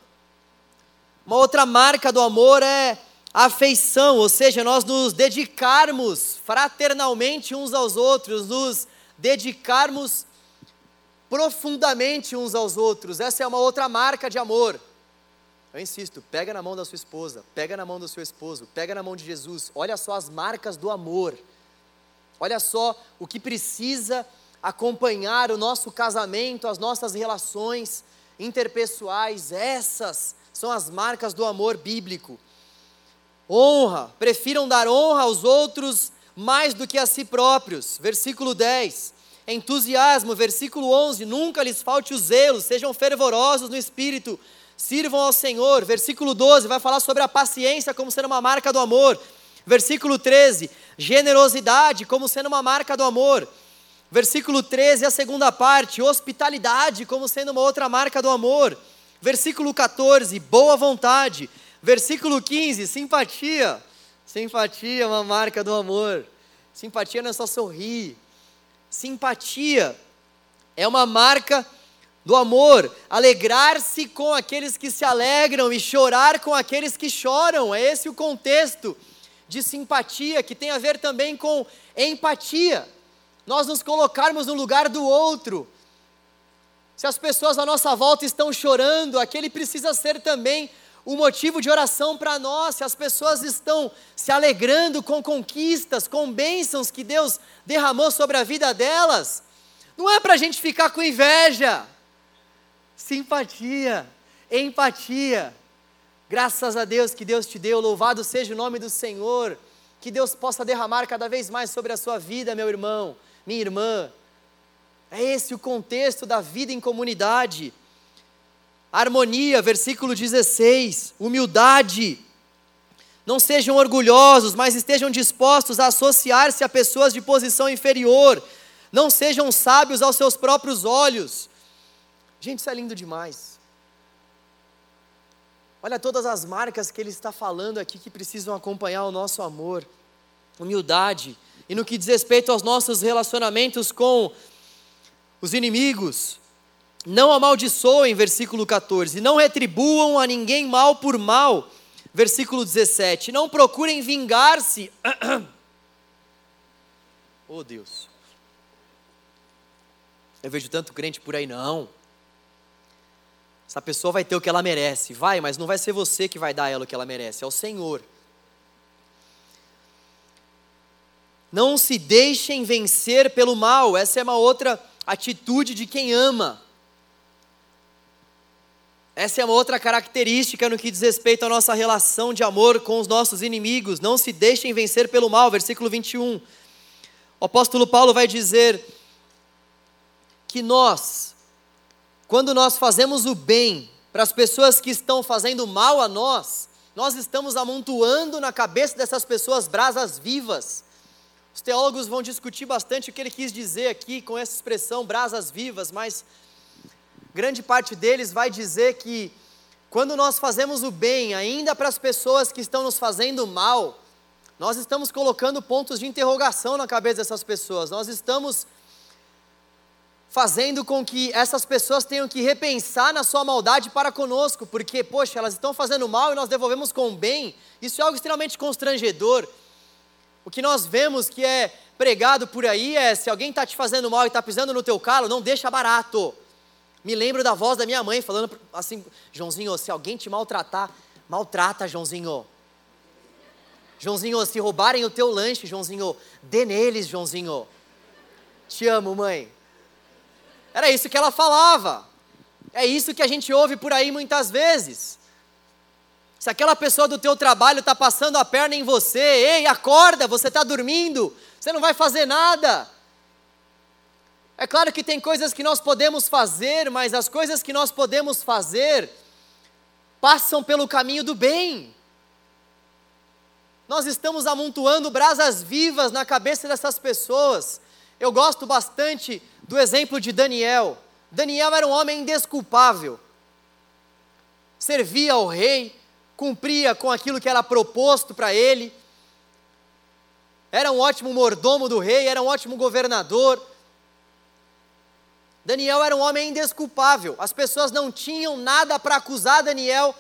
Uma outra marca do amor é afeição, ou seja, nós nos dedicarmos fraternalmente uns aos outros, nos dedicarmos profundamente uns aos outros. Essa é uma outra marca de amor. Eu insisto, pega na mão da sua esposa, pega na mão do seu esposo, pega na mão de Jesus. Olha só as marcas do amor. Olha só o que precisa acompanhar o nosso casamento, as nossas relações interpessoais. Essas são as marcas do amor bíblico. Honra, prefiram dar honra aos outros mais do que a si próprios. Versículo 10 entusiasmo, versículo 11, nunca lhes falte o zelo, sejam fervorosos no espírito, sirvam ao Senhor. Versículo 12 vai falar sobre a paciência como sendo uma marca do amor. Versículo 13, generosidade como sendo uma marca do amor. Versículo 13, a segunda parte, hospitalidade como sendo uma outra marca do amor. Versículo 14, boa vontade. Versículo 15, simpatia. Simpatia é uma marca do amor. Simpatia não é só sorrir, Simpatia é uma marca do amor, alegrar-se com aqueles que se alegram e chorar com aqueles que choram. É esse o contexto de simpatia, que tem a ver também com empatia. Nós nos colocarmos no lugar do outro. Se as pessoas à nossa volta estão chorando, aquele precisa ser também um motivo de oração para nós, se as pessoas estão se alegrando com conquistas, com bênçãos que Deus derramou sobre a vida delas, não é para a gente ficar com inveja, simpatia, empatia. Graças a Deus que Deus te deu, louvado seja o nome do Senhor, que Deus possa derramar cada vez mais sobre a sua vida, meu irmão, minha irmã. É esse o contexto da vida em comunidade. Harmonia, versículo 16. Humildade. Não sejam orgulhosos, mas estejam dispostos a associar-se a pessoas de posição inferior. Não sejam sábios aos seus próprios olhos. Gente, isso é lindo demais. Olha todas as marcas que ele está falando aqui que precisam acompanhar o nosso amor. Humildade. E no que diz respeito aos nossos relacionamentos com os inimigos, não amaldiçoem, versículo 14, não retribuam a ninguém mal por mal, versículo 17, não procurem vingar-se. oh Deus, eu vejo tanto crente por aí, não. Essa pessoa vai ter o que ela merece, vai, mas não vai ser você que vai dar a ela o que ela merece, é o Senhor. Não se deixem vencer pelo mal, essa é uma outra atitude de quem ama. Essa é uma outra característica no que diz respeito à nossa relação de amor com os nossos inimigos. Não se deixem vencer pelo mal, versículo 21. O apóstolo Paulo vai dizer que nós, quando nós fazemos o bem para as pessoas que estão fazendo mal a nós, nós estamos amontoando na cabeça dessas pessoas brasas vivas. Os teólogos vão discutir bastante o que ele quis dizer aqui com essa expressão brasas vivas, mas grande parte deles vai dizer que quando nós fazemos o bem ainda para as pessoas que estão nos fazendo mal, nós estamos colocando pontos de interrogação na cabeça dessas pessoas, nós estamos fazendo com que essas pessoas tenham que repensar na sua maldade para conosco, porque, poxa, elas estão fazendo mal e nós devolvemos com bem, isso é algo extremamente constrangedor. O que nós vemos que é pregado por aí é: se alguém está te fazendo mal e está pisando no teu calo, não deixa barato. Me lembro da voz da minha mãe falando assim: Joãozinho, se alguém te maltratar, maltrata, Joãozinho. Joãozinho, se roubarem o teu lanche, Joãozinho, dê neles, Joãozinho. Te amo, mãe. Era isso que ela falava. É isso que a gente ouve por aí muitas vezes. Se aquela pessoa do teu trabalho está passando a perna em você, ei, acorda, você está dormindo, você não vai fazer nada. É claro que tem coisas que nós podemos fazer, mas as coisas que nós podemos fazer passam pelo caminho do bem. Nós estamos amontoando brasas vivas na cabeça dessas pessoas. Eu gosto bastante do exemplo de Daniel. Daniel era um homem indesculpável. Servia ao rei, cumpria com aquilo que era proposto para ele, era um ótimo mordomo do rei, era um ótimo governador. Daniel era um homem indesculpável, as pessoas não tinham nada para acusar Daniel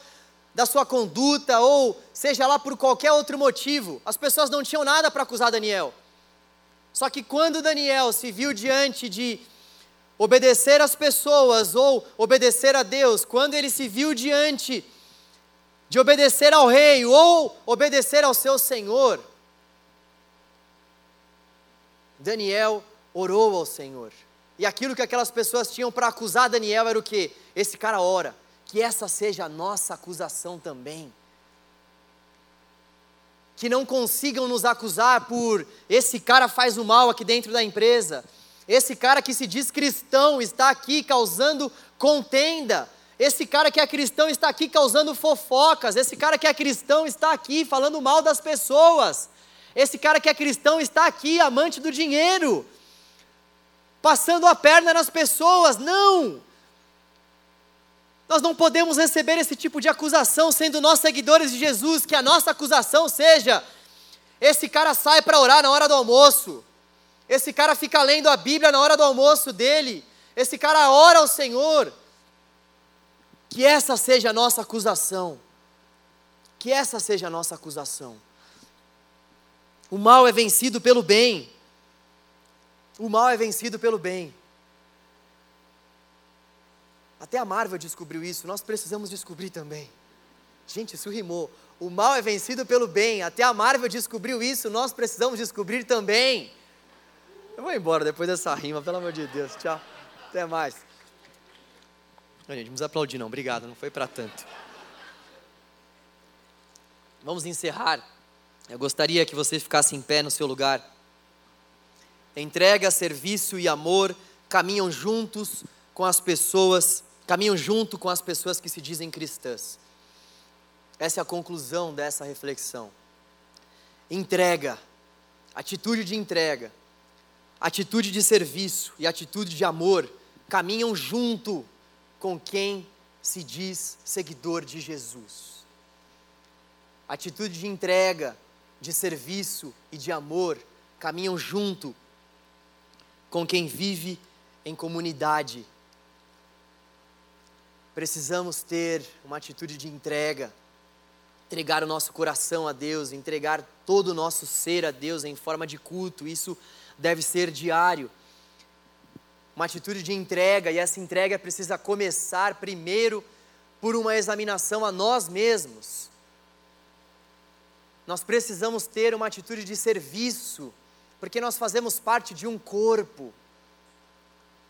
da sua conduta, ou seja lá por qualquer outro motivo, as pessoas não tinham nada para acusar Daniel. Só que quando Daniel se viu diante de obedecer às pessoas ou obedecer a Deus, quando ele se viu diante de obedecer ao rei ou obedecer ao seu senhor, Daniel orou ao Senhor. E aquilo que aquelas pessoas tinham para acusar Daniel era o que? Esse cara ora, que essa seja a nossa acusação também. Que não consigam nos acusar por esse cara faz o mal aqui dentro da empresa, esse cara que se diz cristão está aqui causando contenda, esse cara que é cristão está aqui causando fofocas. Esse cara que é cristão está aqui falando mal das pessoas. Esse cara que é cristão está aqui amante do dinheiro, passando a perna nas pessoas. Não! Nós não podemos receber esse tipo de acusação sendo nós seguidores de Jesus, que a nossa acusação seja: esse cara sai para orar na hora do almoço, esse cara fica lendo a Bíblia na hora do almoço dele, esse cara ora ao Senhor. Que essa seja a nossa acusação. Que essa seja a nossa acusação. O mal é vencido pelo bem. O mal é vencido pelo bem. Até a Marvel descobriu isso, nós precisamos descobrir também. Gente, isso rimou. O mal é vencido pelo bem. Até a Marvel descobriu isso, nós precisamos descobrir também. Eu vou embora depois dessa rima, pelo amor de Deus. Tchau. Até mais. Não, gente, precisa aplaudir não, obrigado, não foi para tanto. Vamos encerrar. Eu gostaria que você ficasse em pé no seu lugar. Entrega, serviço e amor caminham juntos com as pessoas, caminham junto com as pessoas que se dizem cristãs. Essa é a conclusão dessa reflexão. Entrega, atitude de entrega, atitude de serviço e atitude de amor caminham junto com quem se diz seguidor de Jesus. Atitude de entrega, de serviço e de amor caminham junto com quem vive em comunidade. Precisamos ter uma atitude de entrega, entregar o nosso coração a Deus, entregar todo o nosso ser a Deus em forma de culto. Isso deve ser diário uma atitude de entrega, e essa entrega precisa começar primeiro por uma examinação a nós mesmos. Nós precisamos ter uma atitude de serviço, porque nós fazemos parte de um corpo,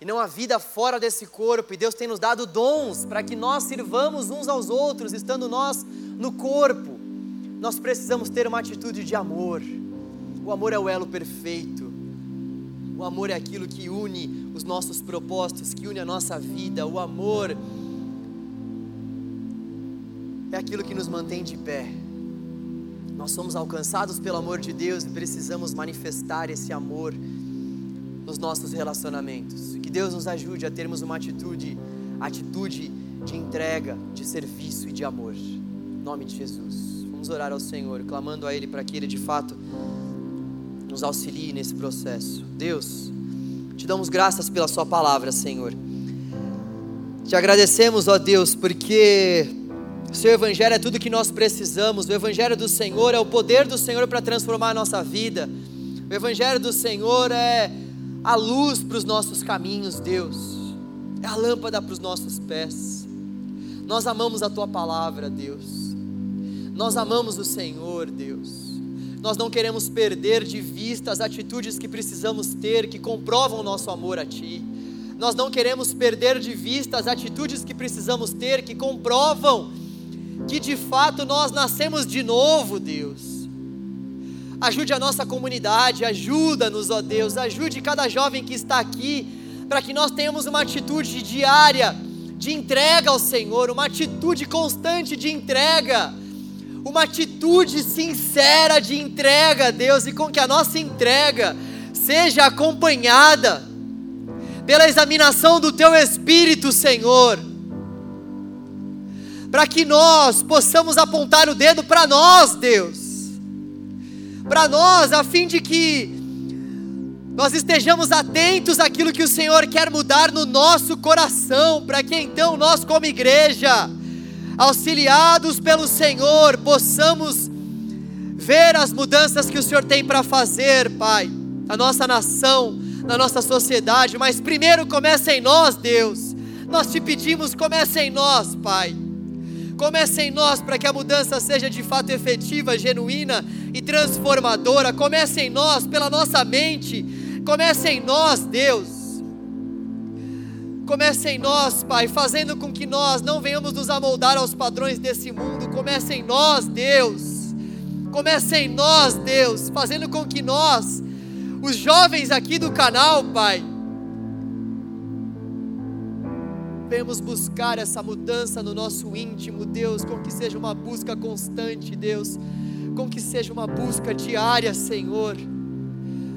e não há vida fora desse corpo, e Deus tem nos dado dons para que nós sirvamos uns aos outros, estando nós no corpo. Nós precisamos ter uma atitude de amor, o amor é o elo perfeito. O amor é aquilo que une os nossos propósitos, que une a nossa vida. O amor é aquilo que nos mantém de pé. Nós somos alcançados pelo amor de Deus e precisamos manifestar esse amor nos nossos relacionamentos. Que Deus nos ajude a termos uma atitude, atitude de entrega, de serviço e de amor. Em nome de Jesus. Vamos orar ao Senhor, clamando a Ele para que Ele de fato nos auxilie nesse processo. Deus, te damos graças pela Sua palavra, Senhor. Te agradecemos, ó Deus, porque o Seu Evangelho é tudo que nós precisamos. O Evangelho do Senhor é o poder do Senhor para transformar a nossa vida. O Evangelho do Senhor é a luz para os nossos caminhos, Deus. É a lâmpada para os nossos pés. Nós amamos a Tua palavra, Deus. Nós amamos o Senhor, Deus. Nós não queremos perder de vista as atitudes que precisamos ter, que comprovam o nosso amor a Ti. Nós não queremos perder de vista as atitudes que precisamos ter, que comprovam que de fato nós nascemos de novo, Deus. Ajude a nossa comunidade, ajuda-nos, ó Deus, ajude cada jovem que está aqui, para que nós tenhamos uma atitude diária de entrega ao Senhor, uma atitude constante de entrega, uma atitude sincera de entrega, Deus, e com que a nossa entrega seja acompanhada pela examinação do Teu Espírito, Senhor para que nós possamos apontar o dedo para nós, Deus. Para nós, a fim de que nós estejamos atentos àquilo que o Senhor quer mudar no nosso coração, para que então nós, como igreja, auxiliados pelo Senhor, possamos ver as mudanças que o Senhor tem para fazer, Pai, na nossa nação, na nossa sociedade, mas primeiro começa em nós, Deus. Nós te pedimos, comece em nós, Pai. Comece em nós para que a mudança seja de fato efetiva, genuína e transformadora. Comece em nós pela nossa mente. Comece em nós, Deus. Comece em nós, Pai, fazendo com que nós não venhamos nos amoldar aos padrões desse mundo. Comece em nós, Deus. Comece em nós, Deus, fazendo com que nós, os jovens aqui do canal, Pai, venhamos buscar essa mudança no nosso íntimo, Deus, com que seja uma busca constante, Deus, com que seja uma busca diária, Senhor.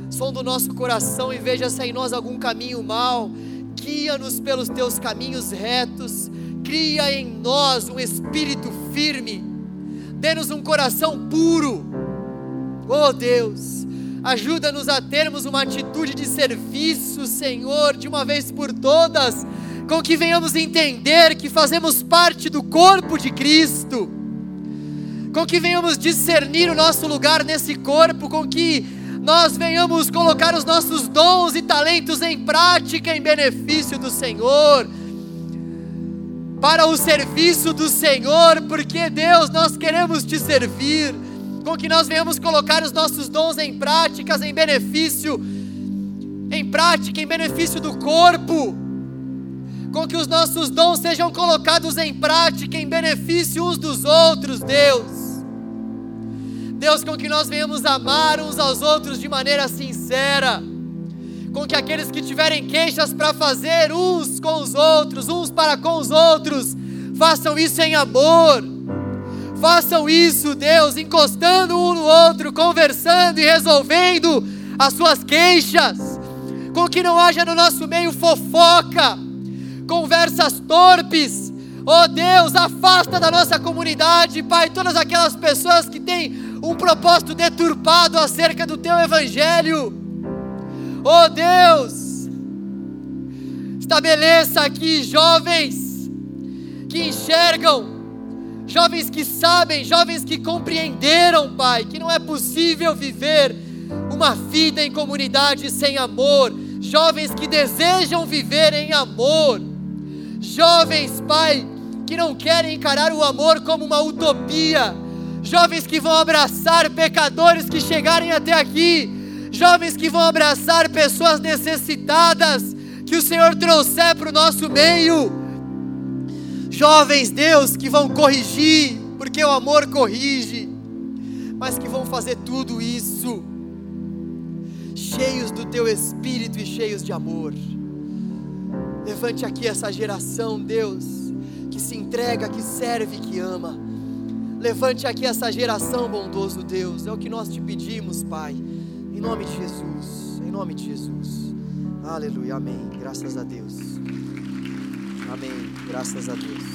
Som do nosso coração e veja se em nós algum caminho mau, guia-nos pelos teus caminhos retos, cria em nós um espírito firme, dê-nos um coração puro, oh Deus, ajuda-nos a termos uma atitude de serviço, Senhor, de uma vez por todas com que venhamos entender que fazemos parte do corpo de Cristo, com que venhamos discernir o nosso lugar nesse corpo, com que nós venhamos colocar os nossos dons e talentos em prática em benefício do Senhor, para o serviço do Senhor, porque Deus, nós queremos te servir, com que nós venhamos colocar os nossos dons em práticas em benefício, em prática em benefício do corpo com que os nossos dons sejam colocados em prática em benefício uns dos outros, Deus. Deus, com que nós venhamos amar uns aos outros de maneira sincera, com que aqueles que tiverem queixas para fazer uns com os outros, uns para com os outros, façam isso em amor. Façam isso, Deus, encostando um no outro, conversando e resolvendo as suas queixas, com que não haja no nosso meio fofoca, conversas torpes. Oh Deus, afasta da nossa comunidade, Pai, todas aquelas pessoas que têm um propósito deturpado acerca do Teu Evangelho. Oh Deus, estabeleça aqui jovens que enxergam, jovens que sabem, jovens que compreenderam, Pai, que não é possível viver uma vida em comunidade sem amor, jovens que desejam viver em amor Jovens, Pai, que não querem encarar o amor como uma utopia. Jovens que vão abraçar pecadores que chegarem até aqui. Jovens que vão abraçar pessoas necessitadas que o Senhor trouxer para o nosso meio. Jovens, Deus, que vão corrigir, porque o amor corrige, mas que vão fazer tudo isso cheios do teu espírito e cheios de amor. Levante aqui essa geração, Deus, que se entrega, que serve, que ama. Levante aqui essa geração, bondoso Deus. É o que nós te pedimos, Pai. Em nome de Jesus. Em nome de Jesus. Aleluia. Amém. Graças a Deus. Amém. Graças a Deus.